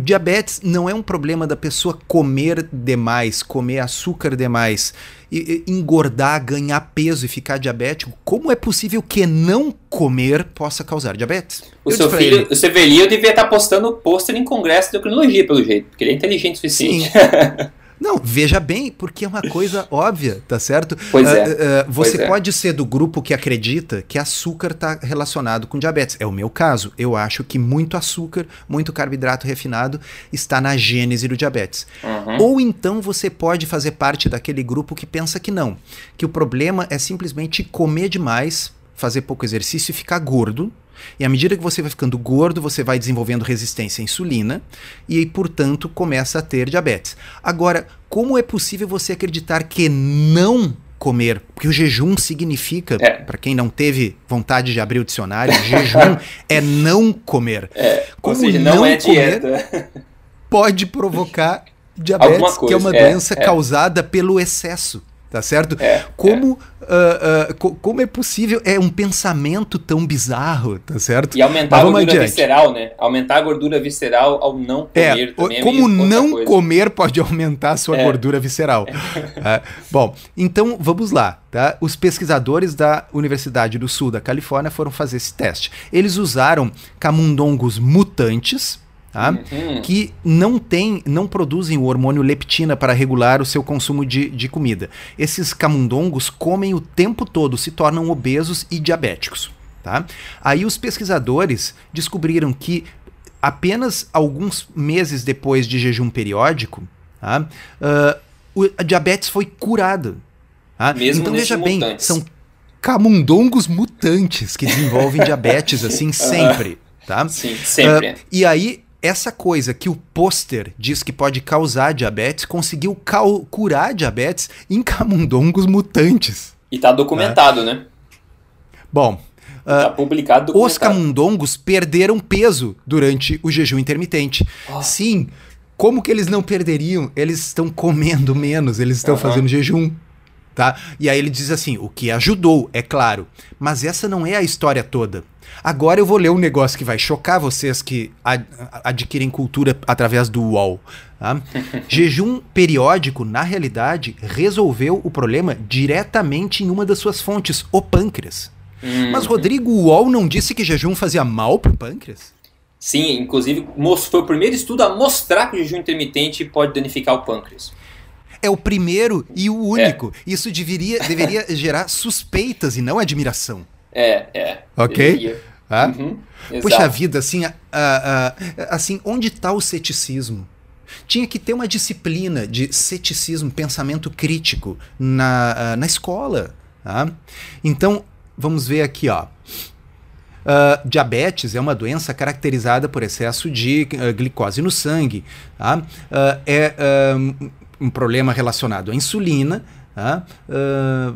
B: diabetes não é um problema da pessoa comer demais, comer açúcar demais, e, e, engordar, ganhar peso e ficar diabético. Como é possível que não comer possa causar diabetes?
A: O Eu seu filho, ele, o Severino devia estar postando pôster em congresso de endocrinologia, pelo jeito, porque ele é inteligente o suficiente.
B: Não, veja bem, porque é uma coisa óbvia, tá certo?
A: Pois é. Uh,
B: uh, você pois é. pode é. ser do grupo que acredita que açúcar está relacionado com diabetes. É o meu caso. Eu acho que muito açúcar, muito carboidrato refinado está na gênese do diabetes. Uhum. Ou então você pode fazer parte daquele grupo que pensa que não, que o problema é simplesmente comer demais, fazer pouco exercício e ficar gordo e à medida que você vai ficando gordo, você vai desenvolvendo resistência à insulina e, portanto, começa a ter diabetes. Agora, como é possível você acreditar que não comer, porque o jejum significa, é. para quem não teve vontade de abrir o dicionário, jejum é não comer.
A: É, Como seja, não, não é dieta.
B: pode provocar diabetes, que é uma é, doença é. causada pelo excesso tá certo? É, como, é. Uh, uh, co como é possível? É um pensamento tão bizarro, tá certo?
A: E aumentar a gordura adiante. visceral, né? Aumentar a gordura visceral ao não
B: é, comer é, também. Como não comer pode aumentar a sua é. gordura visceral. uh, bom, então vamos lá. Tá? Os pesquisadores da Universidade do Sul da Califórnia foram fazer esse teste. Eles usaram camundongos mutantes, Tá? Uhum. que não tem, não produzem o hormônio leptina para regular o seu consumo de, de comida. Esses camundongos comem o tempo todo, se tornam obesos e diabéticos. Tá? Aí os pesquisadores descobriram que apenas alguns meses depois de jejum periódico, tá? uh, a diabetes foi curada. Tá? então veja bem, mutantes. são camundongos mutantes que desenvolvem diabetes assim sempre. Tá?
A: Sim, sempre. Uh,
B: e aí essa coisa que o pôster diz que pode causar diabetes conseguiu curar diabetes em camundongos mutantes.
A: E tá documentado, né? né?
B: Bom,
A: tá uh, publicado
B: os camundongos perderam peso durante o jejum intermitente. Oh. Sim, como que eles não perderiam? Eles estão comendo menos, eles estão uhum. fazendo jejum. Tá? E aí ele diz assim: o que ajudou, é claro, mas essa não é a história toda. Agora eu vou ler um negócio que vai chocar vocês que ad adquirem cultura através do UOL. Tá? Jejum periódico, na realidade, resolveu o problema diretamente em uma das suas fontes, o pâncreas. Uhum. Mas, Rodrigo, o UOL não disse que jejum fazia mal pro pâncreas?
A: Sim, inclusive foi o primeiro estudo a mostrar que o jejum intermitente pode danificar o pâncreas.
B: É o primeiro e o único. É. Isso deveria, deveria gerar suspeitas e não admiração.
A: É, é.
B: Ok? Ah? Uhum, Puxa vida, assim, assim onde está o ceticismo? Tinha que ter uma disciplina de ceticismo, pensamento crítico na, na escola. Tá? Então, vamos ver aqui, ó. Uh, diabetes é uma doença caracterizada por excesso de uh, glicose no sangue. Tá? Uh, é um problema relacionado à insulina. Tá?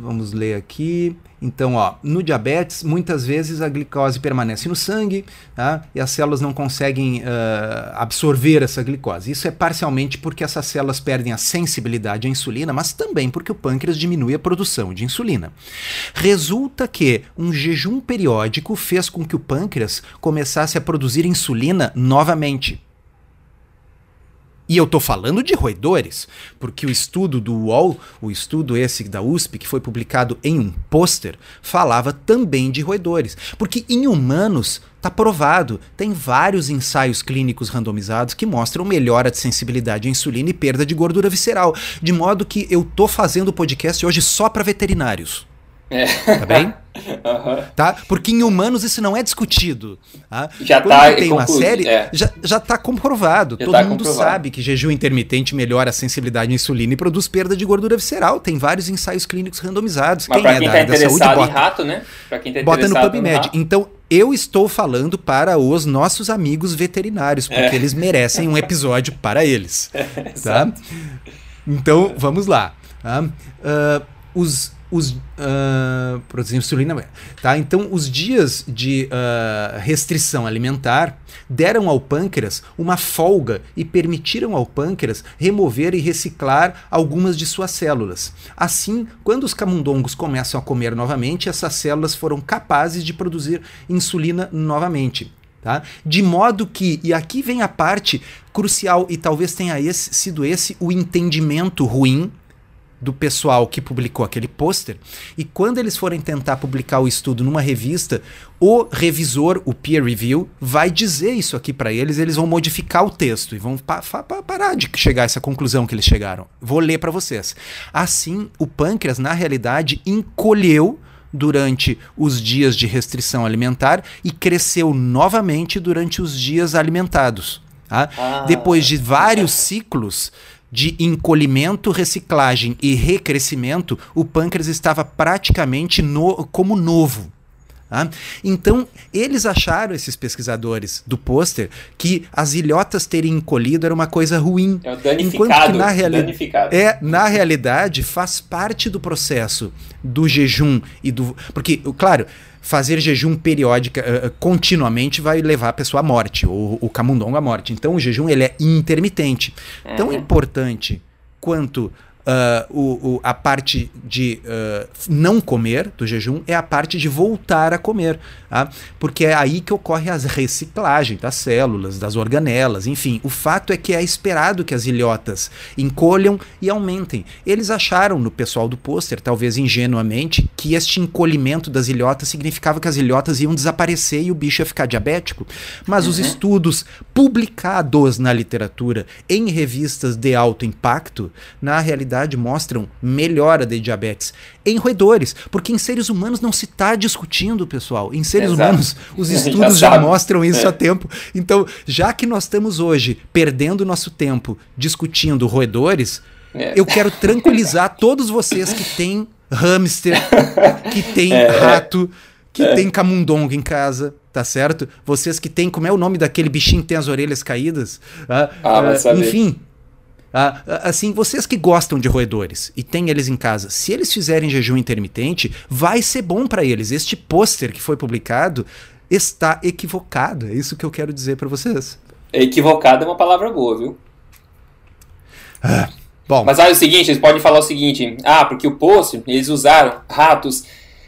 B: vamos ler aqui Então, ó, no diabetes, muitas vezes a glicose permanece no sangue tá? e as células não conseguem uh, absorver essa glicose. Isso é parcialmente porque essas células perdem a sensibilidade à insulina, mas também porque o pâncreas diminui a produção de insulina. Resulta que um jejum periódico fez com que o pâncreas começasse a produzir insulina novamente. E eu estou falando de roedores, porque o estudo do UOL, o estudo esse da USP, que foi publicado em um pôster, falava também de roedores. Porque em humanos está provado, tem vários ensaios clínicos randomizados que mostram melhora de sensibilidade à insulina e perda de gordura visceral. De modo que eu estou fazendo o podcast hoje só para veterinários. É. Tá bem? Uhum. Tá? Porque em humanos isso não é discutido. Tá? Já Quando tá tem uma série, é. já, já tá comprovado. Já Todo tá mundo comprovado. sabe que jejum intermitente melhora a sensibilidade à insulina e produz perda de gordura visceral. Tem vários ensaios clínicos randomizados.
A: Mas quem, é quem tá interessado saúde, bota, em rato, né? Pra quem tá
B: bota no PubMed. Então, eu estou falando para os nossos amigos veterinários, porque é. eles merecem um episódio para eles. tá? Então, vamos lá. Tá? Uh, os os uh, produzir insulina, tá? Então, os dias de uh, restrição alimentar deram ao pâncreas uma folga e permitiram ao pâncreas remover e reciclar algumas de suas células. Assim, quando os camundongos começam a comer novamente, essas células foram capazes de produzir insulina novamente. Tá? De modo que, e aqui vem a parte crucial, e talvez tenha esse, sido esse o entendimento ruim do pessoal que publicou aquele pôster, e quando eles forem tentar publicar o estudo numa revista, o revisor, o peer review, vai dizer isso aqui para eles, eles vão modificar o texto e vão pa pa parar de chegar a essa conclusão que eles chegaram. Vou ler para vocês. Assim, o pâncreas, na realidade, encolheu durante os dias de restrição alimentar e cresceu novamente durante os dias alimentados. Tá? Ah. Depois de vários ciclos, de encolhimento, reciclagem e recrescimento, o pâncreas estava praticamente no, como novo. Tá? Então, eles acharam, esses pesquisadores do pôster, que as ilhotas terem encolhido era uma coisa ruim.
A: É enquanto que na, reali
B: é, na realidade faz parte do processo do jejum e do. Porque, claro, fazer jejum periódica uh, continuamente vai levar a pessoa à morte, ou o camundongo à morte. Então o jejum ele é intermitente. Tão importante quanto Uh, o, o, a parte de uh, não comer do jejum é a parte de voltar a comer, tá? porque é aí que ocorre a reciclagem das células, das organelas, enfim. O fato é que é esperado que as ilhotas encolham e aumentem. Eles acharam no pessoal do pôster, talvez ingenuamente, que este encolhimento das ilhotas significava que as ilhotas iam desaparecer e o bicho ia ficar diabético. Mas uhum. os estudos publicados na literatura em revistas de alto impacto, na realidade verdade, mostram melhora de diabetes em roedores, porque em seres humanos não se está discutindo, pessoal. Em seres Exato. humanos, os estudos já, já mostram isso é. há tempo. Então, já que nós estamos hoje perdendo nosso tempo discutindo roedores, é. eu quero tranquilizar todos vocês que têm hamster, que têm é. rato, que é. tem camundongo em casa, tá certo? Vocês que têm, como é o nome daquele bichinho que tem as orelhas caídas? Ah, ah, uh, enfim, ah, assim, vocês que gostam de roedores e têm eles em casa, se eles fizerem jejum intermitente, vai ser bom para eles. Este pôster que foi publicado está equivocado. É isso que eu quero dizer para vocês.
A: Equivocado é uma palavra boa, viu?
B: Ah, bom.
A: Mas olha o seguinte, eles podem falar o seguinte: ah, porque o pôster eles usaram ratos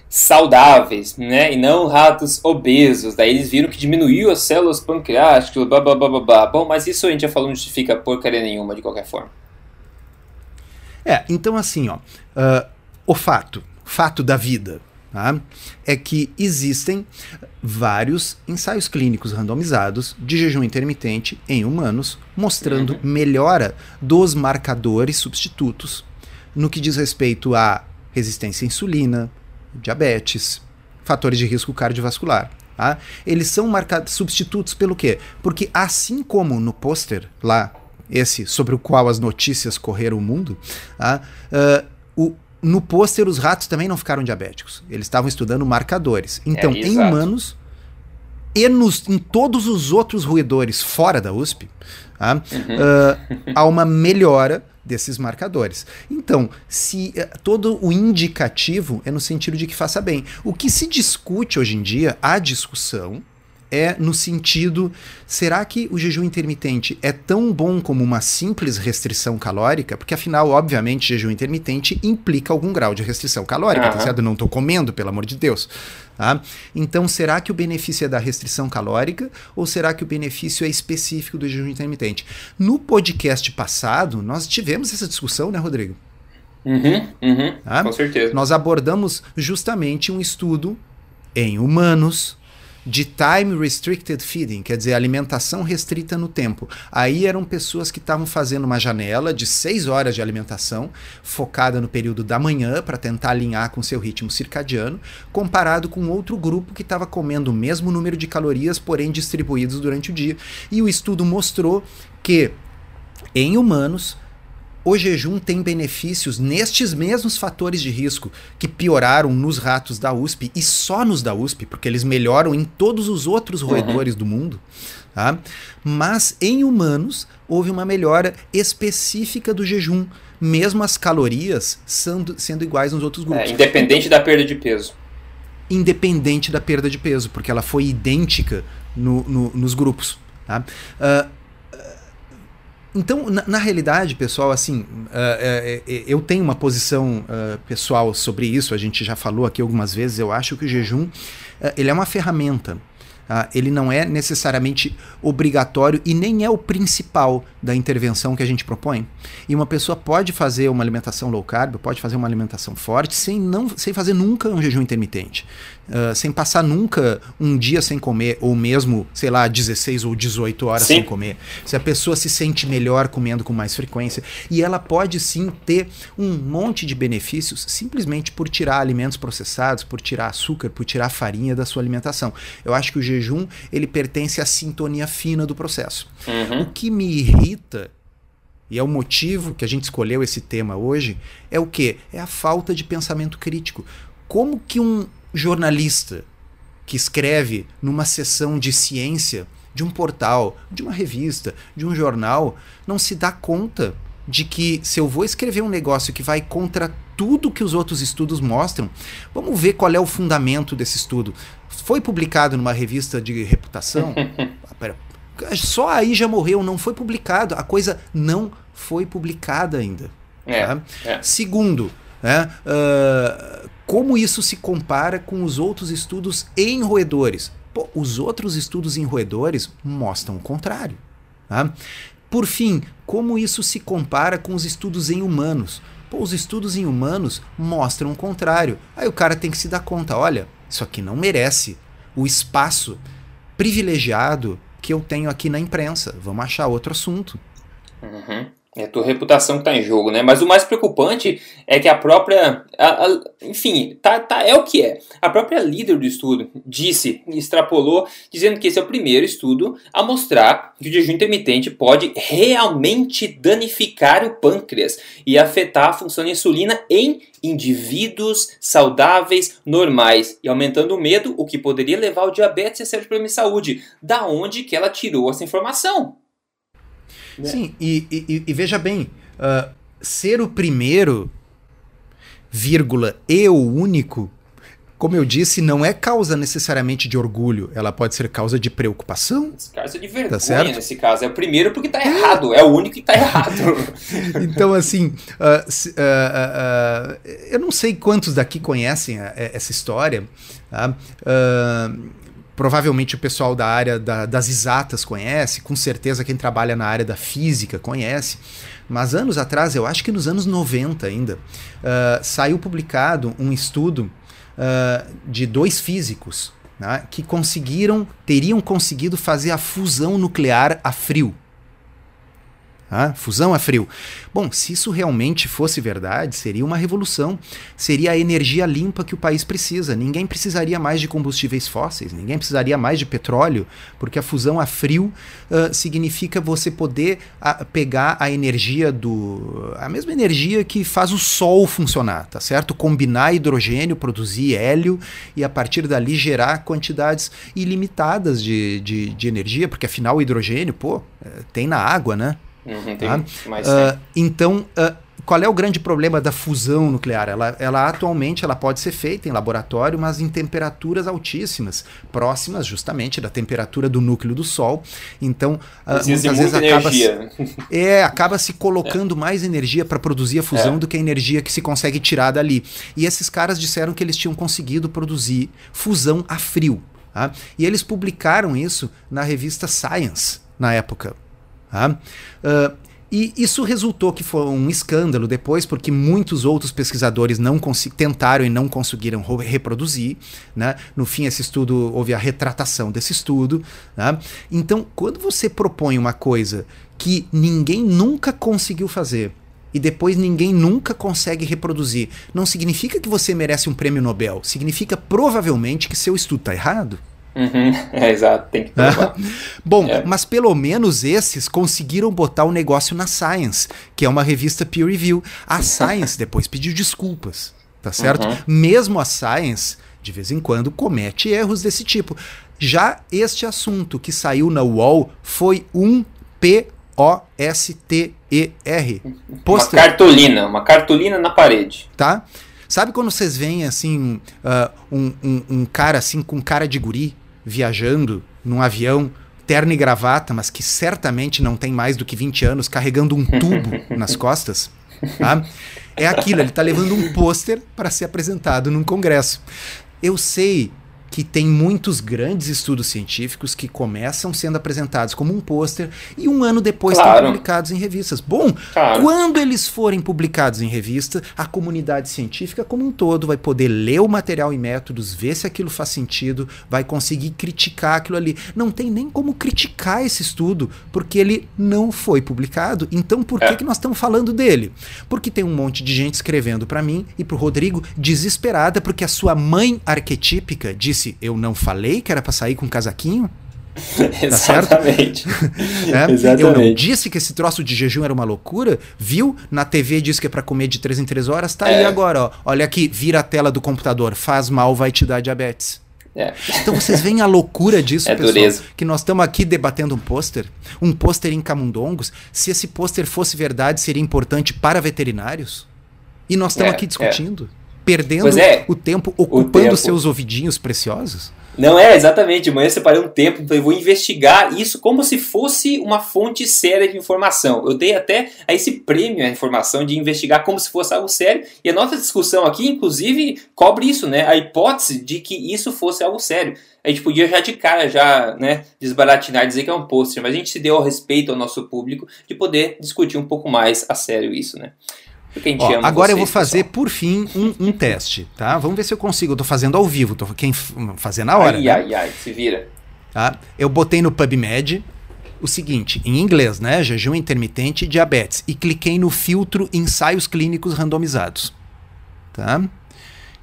A: saudáveis, né? E não ratos obesos. Daí eles viram que diminuiu as células pancreáticas, blá blá blá blá blá. Bom, mas isso a gente já falou, não justifica porcaria nenhuma de qualquer forma.
B: É, então assim, ó, uh, o fato, fato da vida, tá? é que existem vários ensaios clínicos randomizados de jejum intermitente em humanos, mostrando uhum. melhora dos marcadores substitutos no que diz respeito à resistência à insulina, diabetes, fatores de risco cardiovascular. Tá? Eles são marcados substitutos pelo quê? Porque assim como no pôster lá, esse sobre o qual as notícias correram o mundo, tá? uh, o, no pôster os ratos também não ficaram diabéticos. Eles estavam estudando marcadores. Então, é, em humanos e nos, em todos os outros roedores fora da USP, tá? uhum. uh, há uma melhora desses marcadores. Então, se eh, todo o indicativo é no sentido de que faça bem. O que se discute hoje em dia, a discussão é no sentido: será que o jejum intermitente é tão bom como uma simples restrição calórica? Porque afinal, obviamente, jejum intermitente implica algum grau de restrição calórica, uhum. tá certo? Eu não estou comendo, pelo amor de Deus. Tá? Então, será que o benefício é da restrição calórica ou será que o benefício é específico do jejum intermitente? No podcast passado, nós tivemos essa discussão, né, Rodrigo?
A: Uhum, uhum, tá? Com certeza.
B: Nós abordamos justamente um estudo em humanos de time restricted feeding, quer dizer, alimentação restrita no tempo. Aí eram pessoas que estavam fazendo uma janela de seis horas de alimentação, focada no período da manhã, para tentar alinhar com seu ritmo circadiano, comparado com outro grupo que estava comendo o mesmo número de calorias, porém distribuídos durante o dia. E o estudo mostrou que em humanos o jejum tem benefícios nestes mesmos fatores de risco que pioraram nos ratos da USP e só nos da USP, porque eles melhoram em todos os outros uhum. roedores uhum. do mundo. Tá? Mas em humanos houve uma melhora específica do jejum, mesmo as calorias sendo, sendo iguais nos outros grupos.
A: É, independente da perda de peso.
B: Independente da perda de peso, porque ela foi idêntica no, no, nos grupos. Tá? Uh, então, na, na, realidade, pessoal, assim, uh, uh, eu tenho uma posição uh, pessoal sobre isso, a gente já falou aqui algumas vezes, eu acho que o jejum ele é uma ferramenta Uh, ele não é necessariamente obrigatório e nem é o principal da intervenção que a gente propõe. E uma pessoa pode fazer uma alimentação low carb, pode fazer uma alimentação forte, sem, não, sem fazer nunca um jejum intermitente. Uh, sem passar nunca um dia sem comer, ou mesmo, sei lá, 16 ou 18 horas sim. sem comer. Se a pessoa se sente melhor comendo com mais frequência. E ela pode sim ter um monte de benefícios simplesmente por tirar alimentos processados, por tirar açúcar, por tirar farinha da sua alimentação. Eu acho que o jejum ele pertence à sintonia fina do processo. Uhum. O que me irrita e é o motivo que a gente escolheu esse tema hoje, é o que? É a falta de pensamento crítico. Como que um jornalista que escreve numa sessão de ciência de um portal, de uma revista, de um jornal, não se dá conta de que se eu vou escrever um negócio que vai contra tudo que os outros estudos mostram, vamos ver qual é o fundamento desse estudo. Foi publicado numa revista de reputação? Ah, só aí já morreu, não foi publicado. A coisa não foi publicada ainda. É, tá? é. Segundo, é, uh, como isso se compara com os outros estudos em roedores? Pô, os outros estudos em roedores mostram o contrário. Tá? Por fim, como isso se compara com os estudos em humanos? Pô, os estudos em humanos mostram o contrário. Aí o cara tem que se dar conta: olha, isso aqui não merece o espaço privilegiado que eu tenho aqui na imprensa. Vamos achar outro assunto.
A: Uhum. É a tua reputação que está em jogo, né? Mas o mais preocupante é que a própria. A, a, enfim, tá, tá, é o que é. A própria líder do estudo disse, extrapolou, dizendo que esse é o primeiro estudo a mostrar que o jejum intermitente pode realmente danificar o pâncreas e afetar a função da insulina em indivíduos saudáveis normais e aumentando o medo, o que poderia levar ao diabetes e a sérios problemas de saúde. Da onde que ela tirou essa informação?
B: Né? Sim, e, e, e, veja bem, uh, ser o primeiro, vírgula, e o único, como eu disse, não é causa necessariamente de orgulho, ela pode ser causa de preocupação.
A: Causa de vergonha tá certo? nesse caso. É o primeiro porque tá errado, é o único que tá errado.
B: então, assim, uh, uh, uh, eu não sei quantos daqui conhecem essa história. Tá? Provavelmente o pessoal da área da, das exatas conhece, com certeza quem trabalha na área da física conhece. Mas anos atrás, eu acho que nos anos 90 ainda, uh, saiu publicado um estudo uh, de dois físicos né, que conseguiram, teriam conseguido fazer a fusão nuclear a frio. Ah, fusão a frio. Bom, se isso realmente fosse verdade, seria uma revolução. Seria a energia limpa que o país precisa. Ninguém precisaria mais de combustíveis fósseis, ninguém precisaria mais de petróleo, porque a fusão a frio uh, significa você poder uh, pegar a energia do. a mesma energia que faz o Sol funcionar, tá certo? Combinar hidrogênio, produzir hélio e a partir dali gerar quantidades ilimitadas de, de, de energia, porque afinal o hidrogênio, pô, eh, tem na água, né? Uhum, tá? uh, então, uh, qual é o grande problema da fusão nuclear? Ela, ela atualmente ela pode ser feita em laboratório, mas em temperaturas altíssimas, próximas justamente da temperatura do núcleo do Sol. Então, uh, muitas vezes acaba se, é, acaba se colocando é. mais energia para produzir a fusão é. do que a energia que se consegue tirar dali. E esses caras disseram que eles tinham conseguido produzir fusão a frio. Tá? E eles publicaram isso na revista Science na época. Tá? Uh, e isso resultou que foi um escândalo depois, porque muitos outros pesquisadores não tentaram e não conseguiram reproduzir. Né? No fim, esse estudo houve a retratação desse estudo. Né? Então, quando você propõe uma coisa que ninguém nunca conseguiu fazer e depois ninguém nunca consegue reproduzir, não significa que você merece um prêmio Nobel. Significa provavelmente que seu estudo está errado.
A: Uhum, é, exato, tem que provar.
B: Bom, é. mas pelo menos esses conseguiram botar o negócio na Science, que é uma revista peer review. A Science depois pediu desculpas, tá certo? Uhum. Mesmo a Science, de vez em quando, comete erros desse tipo. Já este assunto que saiu na UOL foi um P-O-S-T-E-R.
A: Uma cartolina, uma cartolina na parede.
B: Tá? Sabe quando vocês veem assim uh, um, um, um, cara assim com cara de guri viajando num avião, terno e gravata, mas que certamente não tem mais do que 20 anos, carregando um tubo nas costas. Tá? É aquilo, ele está levando um pôster para ser apresentado num congresso. Eu sei que tem muitos grandes estudos científicos que começam sendo apresentados como um pôster e um ano depois claro. estão publicados em revistas. Bom, claro. quando eles forem publicados em revista, a comunidade científica como um todo vai poder ler o material e métodos, ver se aquilo faz sentido, vai conseguir criticar aquilo ali. Não tem nem como criticar esse estudo, porque ele não foi publicado. Então, por é. que, que nós estamos falando dele? Porque tem um monte de gente escrevendo para mim e para o Rodrigo desesperada porque a sua mãe arquetípica disse disse, eu não falei que era para sair com um casaquinho?
A: Tá Exatamente.
B: é? Exatamente. Eu não disse que esse troço de jejum era uma loucura? Viu? Na TV disse que é para comer de 3 em 3 horas, tá é. aí agora, ó. Olha aqui, vira a tela do computador, faz mal, vai te dar diabetes. É. Então vocês veem a loucura disso, é pessoal. Dureza. Que nós estamos aqui debatendo um pôster, um pôster em camundongos. Se esse pôster fosse verdade, seria importante para veterinários? E nós estamos é, aqui discutindo perdendo é, o tempo ocupando o tempo. seus ouvidinhos preciosos?
A: Não é, exatamente. Amanhã eu separei um tempo, então eu vou investigar isso como se fosse uma fonte séria de informação. Eu dei até a esse prêmio a informação de investigar como se fosse algo sério. E a nossa discussão aqui, inclusive, cobre isso, né? A hipótese de que isso fosse algo sério. A gente podia já de cara já, né, desbaratinar e dizer que é um pôster, mas a gente se deu ao respeito ao nosso público de poder discutir um pouco mais a sério isso, né?
B: Ó, agora vocês, eu vou fazer, pessoal. por fim, um, um, teste, tá? Vamos ver se eu consigo. Eu tô fazendo ao vivo, tô quem fazer na hora.
A: Ai,
B: né?
A: ai, ai, se vira.
B: Tá? Eu botei no PubMed o seguinte, em inglês, né? Jejum intermitente e diabetes. E cliquei no filtro ensaios clínicos randomizados. Tá?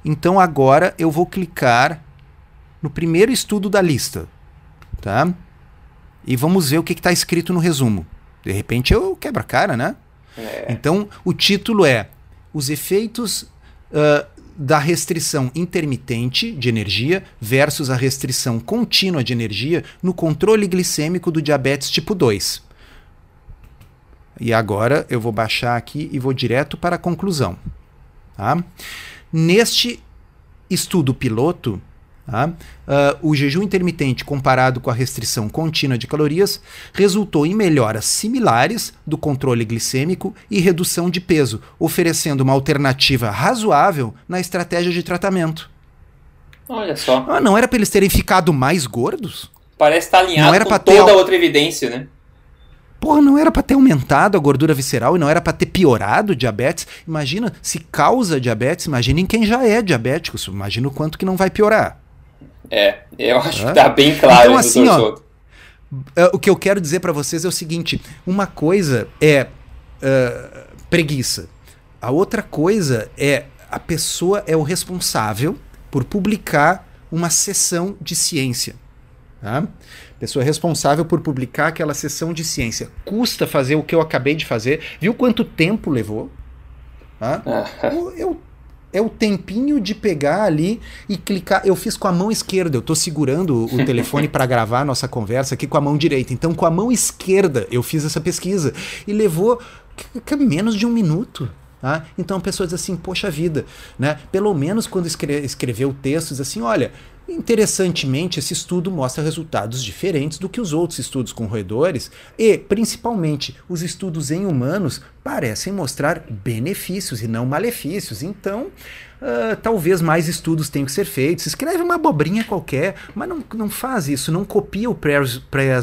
B: Então agora eu vou clicar no primeiro estudo da lista. Tá? E vamos ver o que está escrito no resumo. De repente eu quebro a cara, né? É. Então, o título é Os efeitos uh, da restrição intermitente de energia versus a restrição contínua de energia no controle glicêmico do diabetes tipo 2. E agora eu vou baixar aqui e vou direto para a conclusão. Tá? Neste estudo piloto, Tá? Uh, o jejum intermitente comparado com a restrição contínua de calorias resultou em melhoras similares do controle glicêmico e redução de peso, oferecendo uma alternativa razoável na estratégia de tratamento.
A: Olha só.
B: Ah, não era para eles terem ficado mais gordos?
A: Parece estar tá alinhado não era com toda outra evidência, né?
B: Porra, não era para ter aumentado a gordura visceral e não era para ter piorado o diabetes. Imagina, se causa diabetes, imaginem quem já é diabético. Imagina o quanto que não vai piorar.
A: É, eu acho é? que tá bem claro
B: então, assim, ó, é, o que eu quero dizer para vocês é o seguinte: uma coisa é uh, preguiça, a outra coisa é a pessoa é o responsável por publicar uma sessão de ciência. Tá? Pessoa responsável por publicar aquela sessão de ciência. Custa fazer o que eu acabei de fazer. Viu quanto tempo levou? Tá? Ah. Eu, eu é o tempinho de pegar ali e clicar. Eu fiz com a mão esquerda, eu estou segurando o telefone para gravar a nossa conversa aqui com a mão direita. Então, com a mão esquerda, eu fiz essa pesquisa e levou menos de um minuto. Tá? Então a pessoa diz assim, poxa vida, né? Pelo menos quando escre escreveu o texto, diz assim, olha, Interessantemente, esse estudo mostra resultados diferentes do que os outros estudos com roedores e, principalmente, os estudos em humanos parecem mostrar benefícios e não malefícios. Então, uh, talvez mais estudos tenham que ser feitos. Escreve uma abobrinha qualquer, mas não, não faz isso, não copia o press,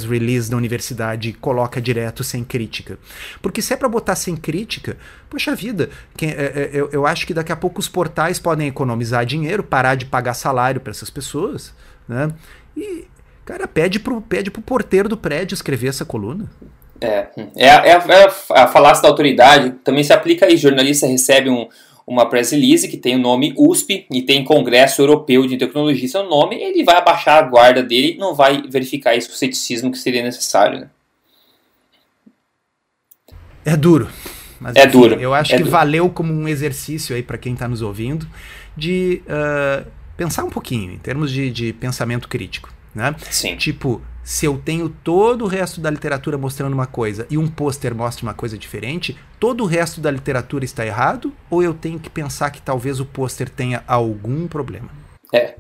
B: release da universidade e coloca direto sem crítica. Porque se é para botar sem crítica, poxa vida, é, é, eu, eu acho que daqui a pouco os portais podem economizar dinheiro, parar de pagar salário para essas pessoas, né? E, cara, pede pro, pede pro porteiro do prédio escrever essa coluna.
A: É, é, é, é a falácia da autoridade também se aplica aí. Jornalista recebe um, uma press release que tem o nome USP e tem Congresso Europeu de Tecnologia, seu nome, ele vai abaixar a guarda dele e não vai verificar esse ceticismo que seria necessário. Né?
B: É duro.
A: Mas, é enfim, duro.
B: Eu acho
A: é
B: que
A: duro.
B: valeu como um exercício aí para quem está nos ouvindo de uh, pensar um pouquinho em termos de, de pensamento crítico. Né?
A: Sim.
B: Tipo, se eu tenho todo o resto da literatura mostrando uma coisa e um pôster mostra uma coisa diferente, todo o resto da literatura está errado? Ou eu tenho que pensar que talvez o pôster tenha algum problema?
A: É,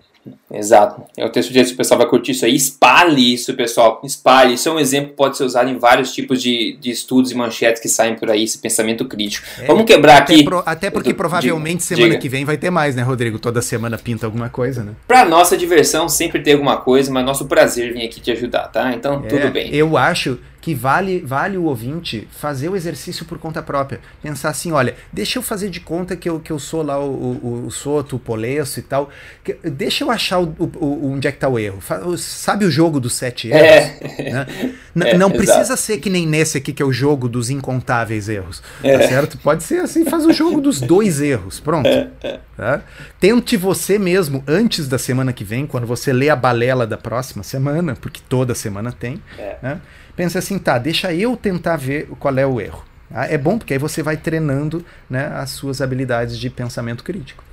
A: Exato. Eu tenho certeza que o pessoal vai curtir isso aí. Espalhe isso, pessoal. Espalhe. Isso é um exemplo que pode ser usado em vários tipos de, de estudos e manchetes que saem por aí, esse pensamento crítico. É, Vamos quebrar
B: até
A: aqui.
B: Pro, até porque provavelmente diga, semana diga. que vem vai ter mais, né, Rodrigo? Toda semana pinta alguma coisa, né?
A: Pra nossa diversão, sempre tem alguma coisa, mas nosso prazer vir aqui te ajudar, tá? Então, é, tudo bem.
B: Eu acho que vale, vale o ouvinte fazer o exercício por conta própria. Pensar assim, olha, deixa eu fazer de conta que eu, que eu sou lá o, o, o Soto, o Polesso e tal. Que, deixa eu achar o, o, onde é que tá o erro. Sabe o jogo dos sete erros? É. Né? É, não precisa exato. ser que nem nesse aqui, que é o jogo dos incontáveis erros. É. Tá certo? Pode ser assim, faz o jogo dos dois erros. Pronto. É, é. Tá? Tente você mesmo, antes da semana que vem, quando você lê a balela da próxima semana, porque toda semana tem, é. né? Pensa assim, tá, deixa eu tentar ver qual é o erro. Ah, é bom porque aí você vai treinando né, as suas habilidades de pensamento crítico.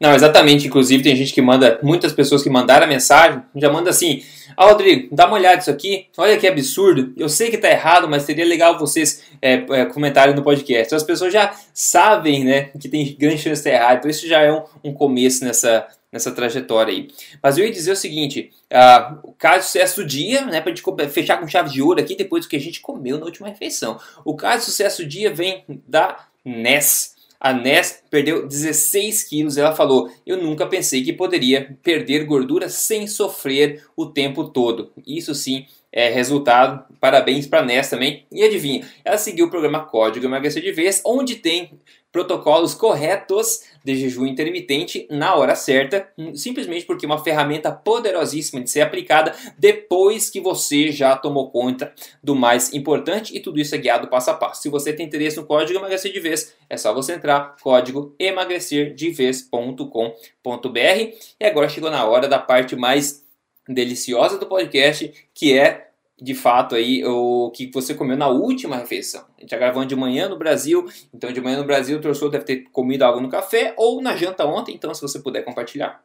A: Não, exatamente. Inclusive, tem gente que manda, muitas pessoas que mandaram a mensagem, já manda assim: Ah, Rodrigo, dá uma olhada nisso aqui, olha que absurdo. Eu sei que tá errado, mas seria legal vocês é, é, comentarem no podcast. Então, as pessoas já sabem né, que tem grande chance de estar errado, então isso já é um, um começo nessa, nessa trajetória aí. Mas eu ia dizer o seguinte: uh, o caso sucesso do dia, né, para gente fechar com chave de ouro aqui, depois do que a gente comeu na última refeição. O caso sucesso do dia vem da NES. A Ness perdeu 16 quilos. Ela falou: Eu nunca pensei que poderia perder gordura sem sofrer o tempo todo. Isso sim é resultado. Parabéns para Ness também. E adivinha, ela seguiu o programa Código Emagrecer de Vez, onde tem protocolos corretos de jejum intermitente na hora certa, simplesmente porque é uma ferramenta poderosíssima de ser aplicada depois que você já tomou conta do mais importante e tudo isso é guiado passo a passo. Se você tem interesse no código emagrecer de vez, é só você entrar código emagrecerdevez.com.br. E agora chegou na hora da parte mais deliciosa do podcast, que é de fato aí o que você comeu na última refeição. A gente está gravando de manhã no Brasil, então de manhã no Brasil o torcedor deve ter comido algo no café ou na janta ontem, então se você puder compartilhar.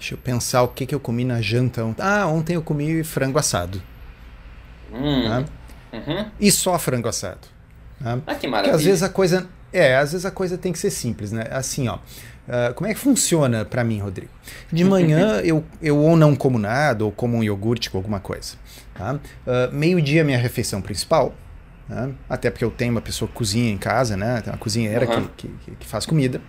B: Deixa eu pensar o que, que eu comi na janta ontem. Ah, ontem eu comi frango assado.
A: Hum. Tá? Uhum.
B: E só frango assado.
A: Tá? Ah, que maravilha.
B: Porque às vezes a coisa. É, às vezes a coisa tem que ser simples, né? Assim, ó. Uh, como é que funciona para mim, Rodrigo? De manhã eu, eu ou não como nada, ou como um iogurte com alguma coisa. Tá? Uh, Meio-dia minha refeição principal, né? até porque eu tenho uma pessoa que cozinha em casa, né? Tem uma cozinheira uhum. que, que, que, faz comida.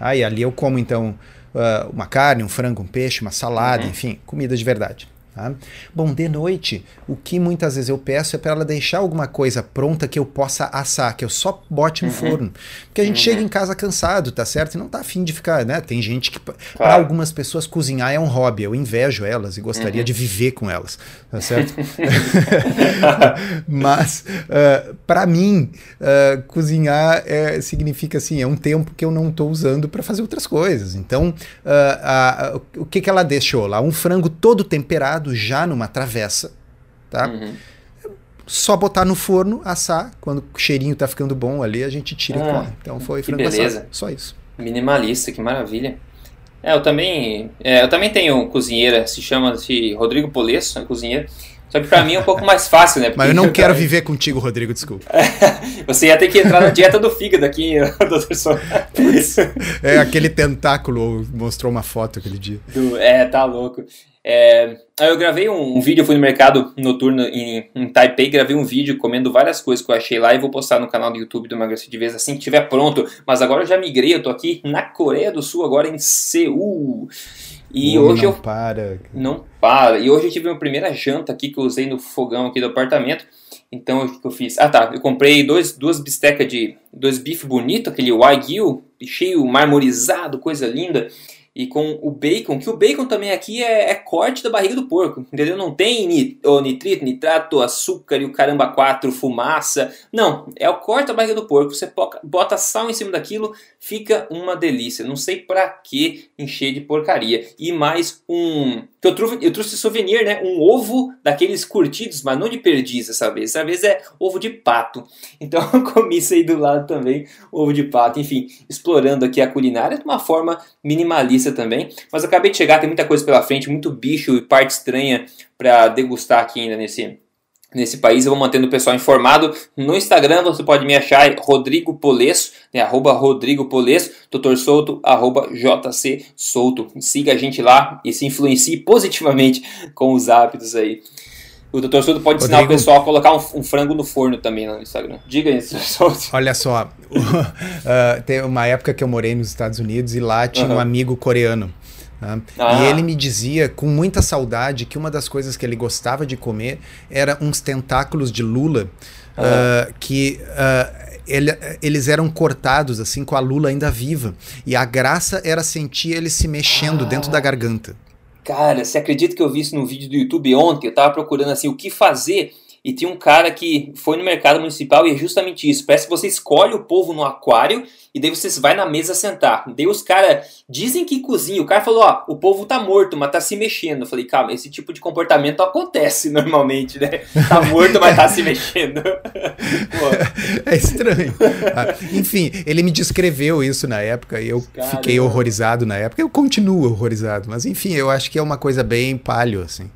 B: Aí ali eu como então uh, uma carne, um frango, um peixe, uma salada, uhum. enfim, comida de verdade. Tá? Bom, de noite, o que muitas vezes eu peço é para ela deixar alguma coisa pronta que eu possa assar, que eu só bote no uhum. forno. Porque a gente uhum. chega em casa cansado, tá certo? E não tá afim de ficar, né? Tem gente que, claro. para algumas pessoas, cozinhar é um hobby. Eu invejo elas e gostaria uhum. de viver com elas, tá certo? Mas, uh, para mim, uh, cozinhar é, significa assim, é um tempo que eu não estou usando para fazer outras coisas. Então, uh, o que, que ela deixou lá? Um frango todo temperado já numa travessa, tá? Uhum. só botar no forno, assar, quando o cheirinho tá ficando bom ali, a gente tira ah, e come. Então foi frango beleza. assado, só isso.
A: Minimalista, que maravilha. É, eu também, é, eu também tenho cozinheira, se chama-se Rodrigo Polesso, é cozinheira. Só que pra mim é um pouco mais fácil, né?
B: Mas eu não eu quero viver contigo, Rodrigo, desculpa.
A: Você ia ter que entrar na dieta do fígado aqui, doutor Souto.
B: É, aquele tentáculo mostrou uma foto aquele dia.
A: Do, é, tá louco. É, eu gravei um, um, vídeo, fui no mercado noturno em, em, Taipei, gravei um vídeo comendo várias coisas que eu achei lá e vou postar no canal do YouTube do Emagrecer de Vez assim que estiver pronto. Mas agora eu já migrei, eu tô aqui na Coreia do Sul, agora em Seul. E
B: Ui,
A: hoje
B: não
A: eu.
B: para.
A: Não para. E hoje eu tive a primeira janta aqui que eu usei no fogão aqui do apartamento. Então o que eu fiz? Ah tá, eu comprei dois, duas bistecas de. dois bife bonito, aquele Wagyu, cheio marmorizado, coisa linda e com o bacon, que o bacon também aqui é, é corte da barriga do porco, entendeu? Não tem nit, nitrito, nitrato, açúcar e o caramba quatro, fumaça. Não, é o corte da barriga do porco. Você bota sal em cima daquilo, fica uma delícia. Não sei pra que encher de porcaria. E mais um. Eu trouxe, eu trouxe souvenir, né? Um ovo daqueles curtidos, mas não de perdiz dessa vez. Dessa vez é ovo de pato. Então eu comi isso aí do lado também, ovo de pato. Enfim, explorando aqui a culinária de uma forma minimalista também. Mas acabei de chegar, tem muita coisa pela frente, muito bicho e parte estranha para degustar aqui ainda nesse, nesse país. Eu vou mantendo o pessoal informado. No Instagram você pode me achar Rodrigo Polesso, né, arroba Rodrigo Polesso, Dr. Souto, arroba JC Souto. Siga a gente lá e se influencie positivamente com os hábitos aí. O Dr. Souto pode ensinar Rodrigo... o pessoal a colocar um, um, frango no forno também no Instagram. Diga isso, Souto.
B: Olha só, uh, tem uma época que eu morei nos Estados Unidos e lá tinha uhum. um amigo coreano. Né? Ah. E ele me dizia com muita saudade que uma das coisas que ele gostava de comer era uns tentáculos de lula uh, que uh, ele, eles eram cortados assim com a lula ainda viva. E a graça era sentir ele se mexendo ah. dentro da garganta.
A: Cara, você acredita que eu vi isso no vídeo do YouTube ontem? Eu tava procurando assim o que fazer e tinha um cara que foi no mercado municipal e é justamente isso. Parece que você escolhe o povo no aquário e daí você vai na mesa sentar. Daí os caras dizem que cozinha. O cara falou: Ó, o povo tá morto, mas tá se mexendo. Eu falei: Calma, esse tipo de comportamento acontece normalmente, né? Tá morto, mas tá se mexendo.
B: é estranho. Ah, enfim, ele me descreveu isso na época e eu Caramba. fiquei horrorizado na época. Eu continuo horrorizado, mas enfim, eu acho que é uma coisa bem palho, assim.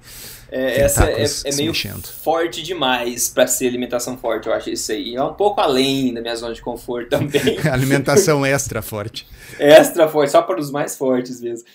A: É, essa é, é meio mexendo. forte demais para ser alimentação forte, eu acho isso aí. É um pouco além da minha zona de conforto também.
B: alimentação extra forte.
A: extra forte, só para os mais fortes mesmo.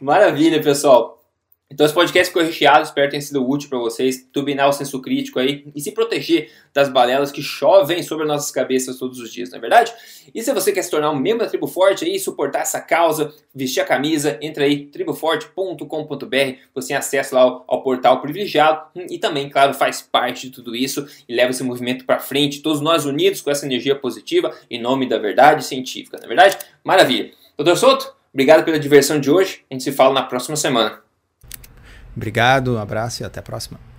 A: Maravilha, pessoal. Então esse podcast ficou recheado, espero que tenha sido útil para vocês, turbinar o senso crítico aí e se proteger das balelas que chovem sobre nossas cabeças todos os dias, não é verdade? E se você quer se tornar um membro da Tribo Forte aí, suportar essa causa, vestir a camisa, entra aí triboforte.com.br, você tem acesso lá ao, ao, portal privilegiado e também, claro, faz parte de tudo isso e leva esse movimento para frente, todos nós unidos com essa energia positiva em nome da verdade científica, não é verdade? Maravilha. Doutor Souto, obrigado pela diversão de hoje, a gente se fala na próxima semana.
B: Obrigado, um abraço e até a próxima.